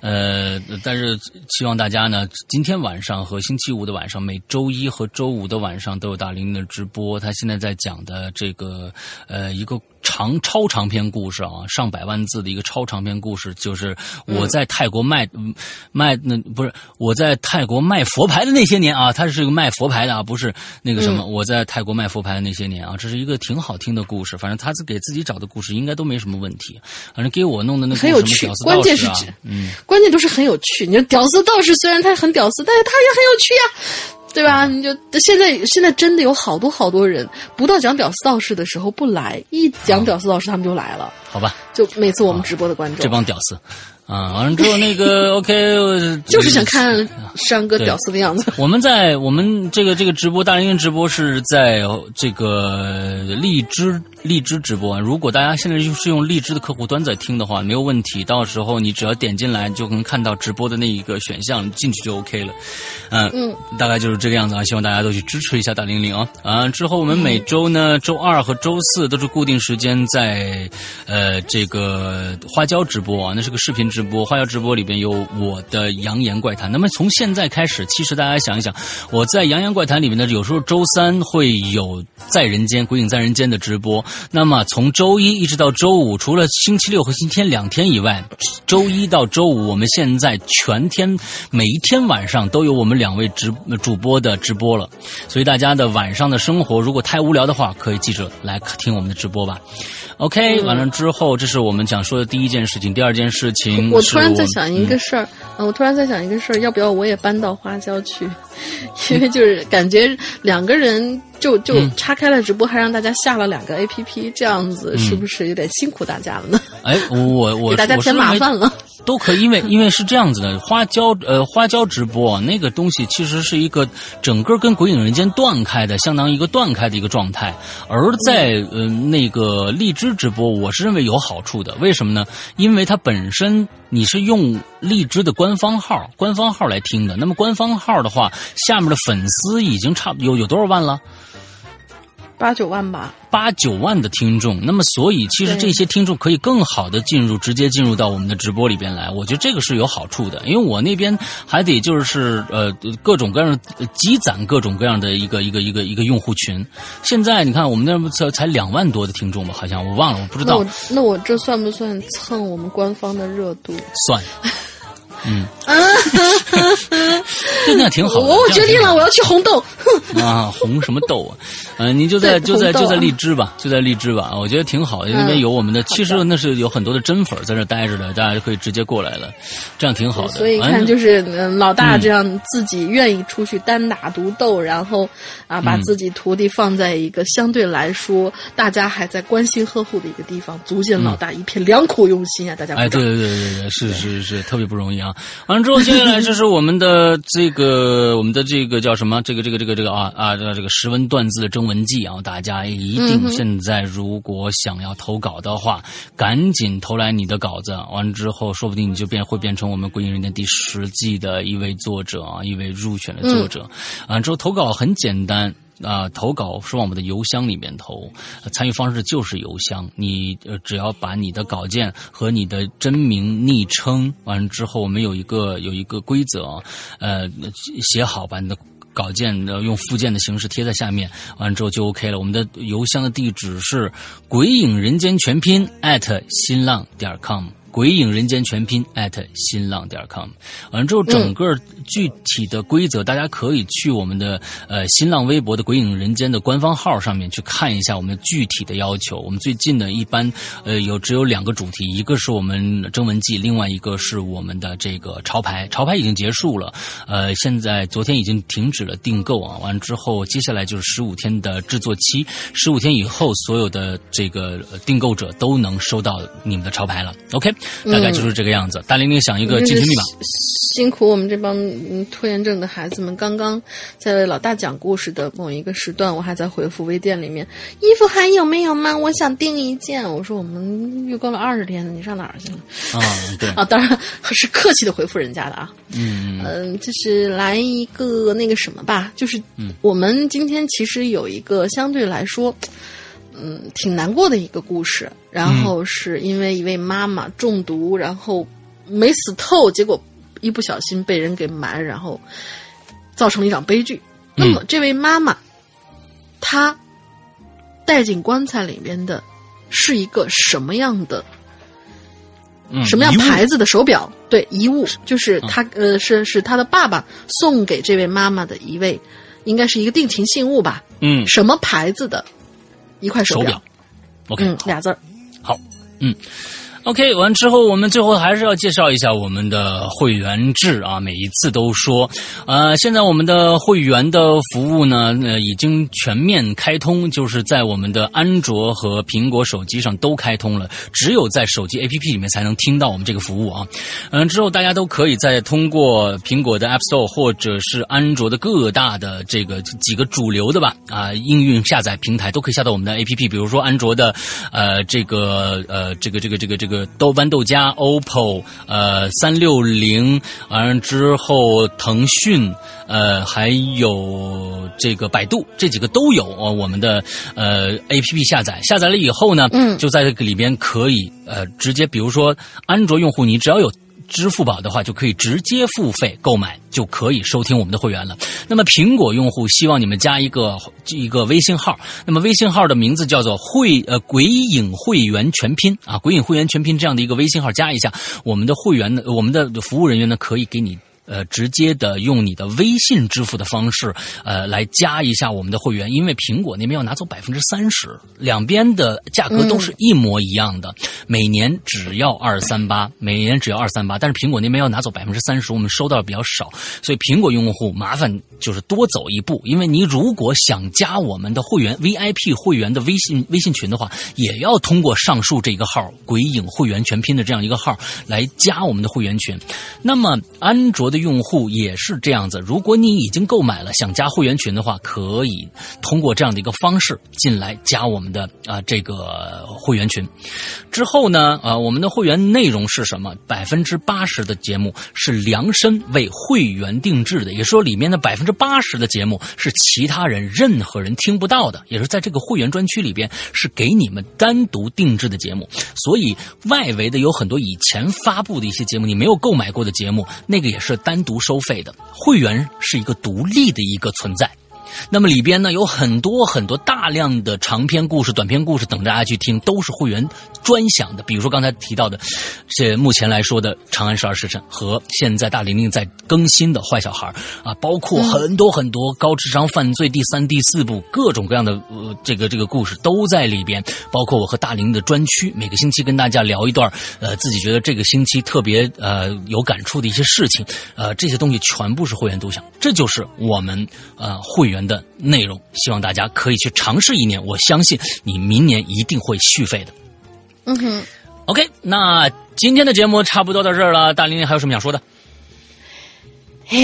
呃，但是希望大家呢，今天晚上和星期五的晚上，每周一和周五的晚上都有大玲玲的直播。她现在在讲的这个呃一个。长超长篇故事啊，上百万字的一个超长篇故事，就是我在泰国卖卖那不是我在泰国卖佛牌的那些年啊，他是个卖佛牌的啊，不是那个什么我在泰国卖佛牌的那些年啊，这是一个挺好听的故事。反正他是给自己找的故事，应该都没什么问题。反正给我弄的那个很有趣，关键是嗯，关键都是很有趣。你说屌丝道士虽然他很屌丝，但是他也很有趣呀。对吧？你就现在现在真的有好多好多人，不到讲屌丝道士的时候不来，一讲屌丝道士他们就来了。好吧，就每次我们直播的观众，这帮屌丝。啊，完了之后那个 OK，就是想看山哥屌丝的样子。我们在我们这个这个直播大连直播是在这个荔枝荔枝直播啊。如果大家现在就是用荔枝的客户端在听的话，没有问题。到时候你只要点进来就能看到直播的那一个选项，进去就 OK 了。嗯嗯，大概就是这个样子啊。希望大家都去支持一下大玲玲啊。啊，之后我们每周呢，周二和周四都是固定时间在呃这个花椒直播啊，那是个视频。直播花椒直播里边有我的扬言怪谈。那么从现在开始，其实大家想一想，我在扬言怪谈里面呢，有时候周三会有在人间鬼影在人间的直播。那么从周一一直到周五，除了星期六和星期天两天以外，周一到周五我们现在全天每一天晚上都有我们两位直主播的直播了。所以大家的晚上的生活如果太无聊的话，可以记着来听我们的直播吧。OK，完了之后，这是我们想说的第一件事情。第二件事情，我突然在想一个事儿，嗯，我突然在想一个事儿，要不要我也搬到花椒去？因为就是感觉两个人就就岔开了直播，还让大家下了两个 APP，这样子是不是有点辛苦大家了呢？哎，我我给大家添麻烦了。都可以，因为 因为是这样子的，花椒呃花椒直播那个东西其实是一个整个跟鬼影人间断开的，相当于一个断开的一个状态。而在呃那个荔枝直播，我是认为有好处的。为什么呢？因为它本身你是用荔枝的官方号官方号来听的，那么官方号的话，下面的粉丝已经差有有多少万了？八九万吧，八九万的听众，那么所以其实这些听众可以更好的进入，直接进入到我们的直播里边来。我觉得这个是有好处的，因为我那边还得就是呃各种各样积攒各种各样的一个一个一个一个用户群。现在你看我们那才才两万多的听众吧，好像我忘了，我不知道。那我那我这算不算蹭我们官方的热度？算。嗯，这那挺好。我我决定了，我要去红豆。啊，红什么豆啊？嗯，你就在就在就在荔枝吧，就在荔枝吧。我觉得挺好，那边有我们的。其实那是有很多的真粉在那待着的，大家就可以直接过来了，这样挺好的。所以看，就是老大这样自己愿意出去单打独斗，然后啊，把自己徒弟放在一个相对来说大家还在关心呵护的一个地方，足见老大一片良苦用心啊！大家哎，对对对对对，是是是，特别不容易啊。完了之后，接下来就是我们的这个，我们的这个叫什么？这个这个这个这个啊啊，这个这个识文断字的征文记啊！大家一定现在如果想要投稿的话，赶紧投来你的稿子。完了之后，说不定你就变会变成我们《归隐人间》第十季的一位作者啊，一位入选的作者。完了之后，投稿很简单。啊、投稿是往我们的邮箱里面投，参与方式就是邮箱，你呃只要把你的稿件和你的真名、昵称完了之后，我们有一个有一个规则，呃，写好把你的。稿件呃用附件的形式贴在下面，完了之后就 OK 了。我们的邮箱的地址是“鬼影人间全拼”艾特新浪点 com。鬼影人间全拼艾特新浪点 com，完了之后，整个具体的规则，大家可以去我们的呃新浪微博的鬼影人间的官方号上面去看一下我们具体的要求。我们最近呢，一般呃有只有两个主题，一个是我们征文季，另外一个是我们的这个潮牌。潮牌已经结束了，呃，现在昨天已经停止了订购啊。完了之后，接下来就是十五天的制作期，十五天以后，所有的这个呃订购者都能收到你们的潮牌了。OK。大概就是这个样子。大玲玲想一个进群密码。辛苦我们这帮嗯拖延症的孩子们，刚刚在为老大讲故事的某一个时段，我还在回复微店里面衣服还有没有吗？我想订一件。我说我们预购了二十天了，你上哪儿去了？啊，对啊，当然是客气的回复人家的啊。嗯嗯，就是来一个那个什么吧，就是我们今天其实有一个相对来说。嗯，挺难过的一个故事。然后是因为一位妈妈中毒，然后没死透，结果一不小心被人给埋，然后造成了一场悲剧。那么这位妈妈，她带进棺材里面的是一个什么样的？什么样牌子的手表？对，遗物就是他呃，是是他的爸爸送给这位妈妈的一位，应该是一个定情信物吧？嗯，什么牌子的？一块手表，OK，嗯，俩字儿，好，嗯，OK，完之后，我们最后还是要介绍一下我们的会员制啊，每一次都说，呃，现在我们的会员的服务呢，呃，已经全面开通，就是在我们的安卓和苹果手机上都开通了，只有在手机 APP 里面才能听到我们这个服务啊，嗯，之后大家都可以在通过苹果的 App Store 或者是安卓的各大的这个几个主流的吧啊应用下载平台都可以下到我们的 APP，比如说安卓的呃这个呃这个这个这个这个豆瓣豆家、OPPO 呃三六零，完了之后腾讯呃还有这个百度这几个都有啊我们的呃 APP 下载，下载了以后呢，嗯，就在这个里边可以呃直接比如说安卓用户你只要有。支付宝的话，就可以直接付费购买，就可以收听我们的会员了。那么苹果用户希望你们加一个一个微信号，那么微信号的名字叫做“会呃鬼影会员全拼”啊，“鬼影会员全拼”这样的一个微信号加一下，我们的会员呢，我们的服务人员呢可以给你。呃，直接的用你的微信支付的方式，呃，来加一下我们的会员，因为苹果那边要拿走百分之三十，两边的价格都是一模一样的，每年只要二三八，每年只要二三八，但是苹果那边要拿走百分之三十，我们收到的比较少，所以苹果用户麻烦就是多走一步，因为你如果想加我们的会员 VIP 会员的微信微信群的话，也要通过上述这个号“鬼影会员全拼”的这样一个号来加我们的会员群，那么安卓。的用户也是这样子，如果你已经购买了想加会员群的话，可以通过这样的一个方式进来加我们的啊这个会员群。之后呢，啊我们的会员内容是什么？百分之八十的节目是量身为会员定制的，也说里面的百分之八十的节目是其他人任何人听不到的，也是在这个会员专区里边是给你们单独定制的节目。所以外围的有很多以前发布的一些节目，你没有购买过的节目，那个也是。单独收费的会员是一个独立的一个存在，那么里边呢有很多很多大量的长篇故事、短篇故事等着大家去听，都是会员专享的。比如说刚才提到的，这目前来说的《长安十二时辰》和现在大玲玲在更新的《坏小孩》啊，包括很多很多高智商犯罪第三、第四部各种各样的呃这个这个故事都在里边。包括我和大玲的专区，每个星期跟大家聊一段呃自己觉得这个星期特别呃有感触的一些事情，呃这些东西全部是会员独享，这就是我们呃会员的内容。希望大家可以去尝试一年，我相信你明年一定会续费的。嗯哼，OK，那今天的节目差不多到这儿了。大玲玲还有什么想说的？哎，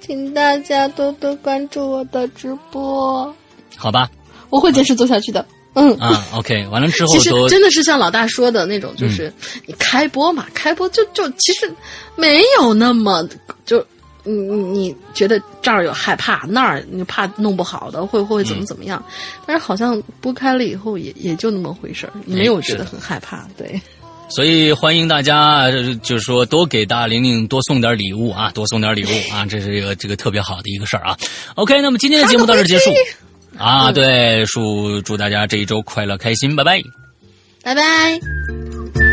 请大家多多关注我的直播，好吧，我会坚持做下去的。嗯啊，OK，完了之后其实真的是像老大说的那种，就是你开播嘛，开播就就其实没有那么就你你你觉得这儿有害怕，那儿你怕弄不好的，会会怎么怎么样？但是好像拨开了以后也也就那么回事儿，没有觉得很害怕。对，所以欢迎大家，呃就是说多给大玲玲多送点礼物啊，多送点礼物啊，这是一个这个特别好的一个事儿啊。OK，那么今天的节目到这儿结束啊，对，祝祝大家这一周快乐开心，拜拜。拜拜。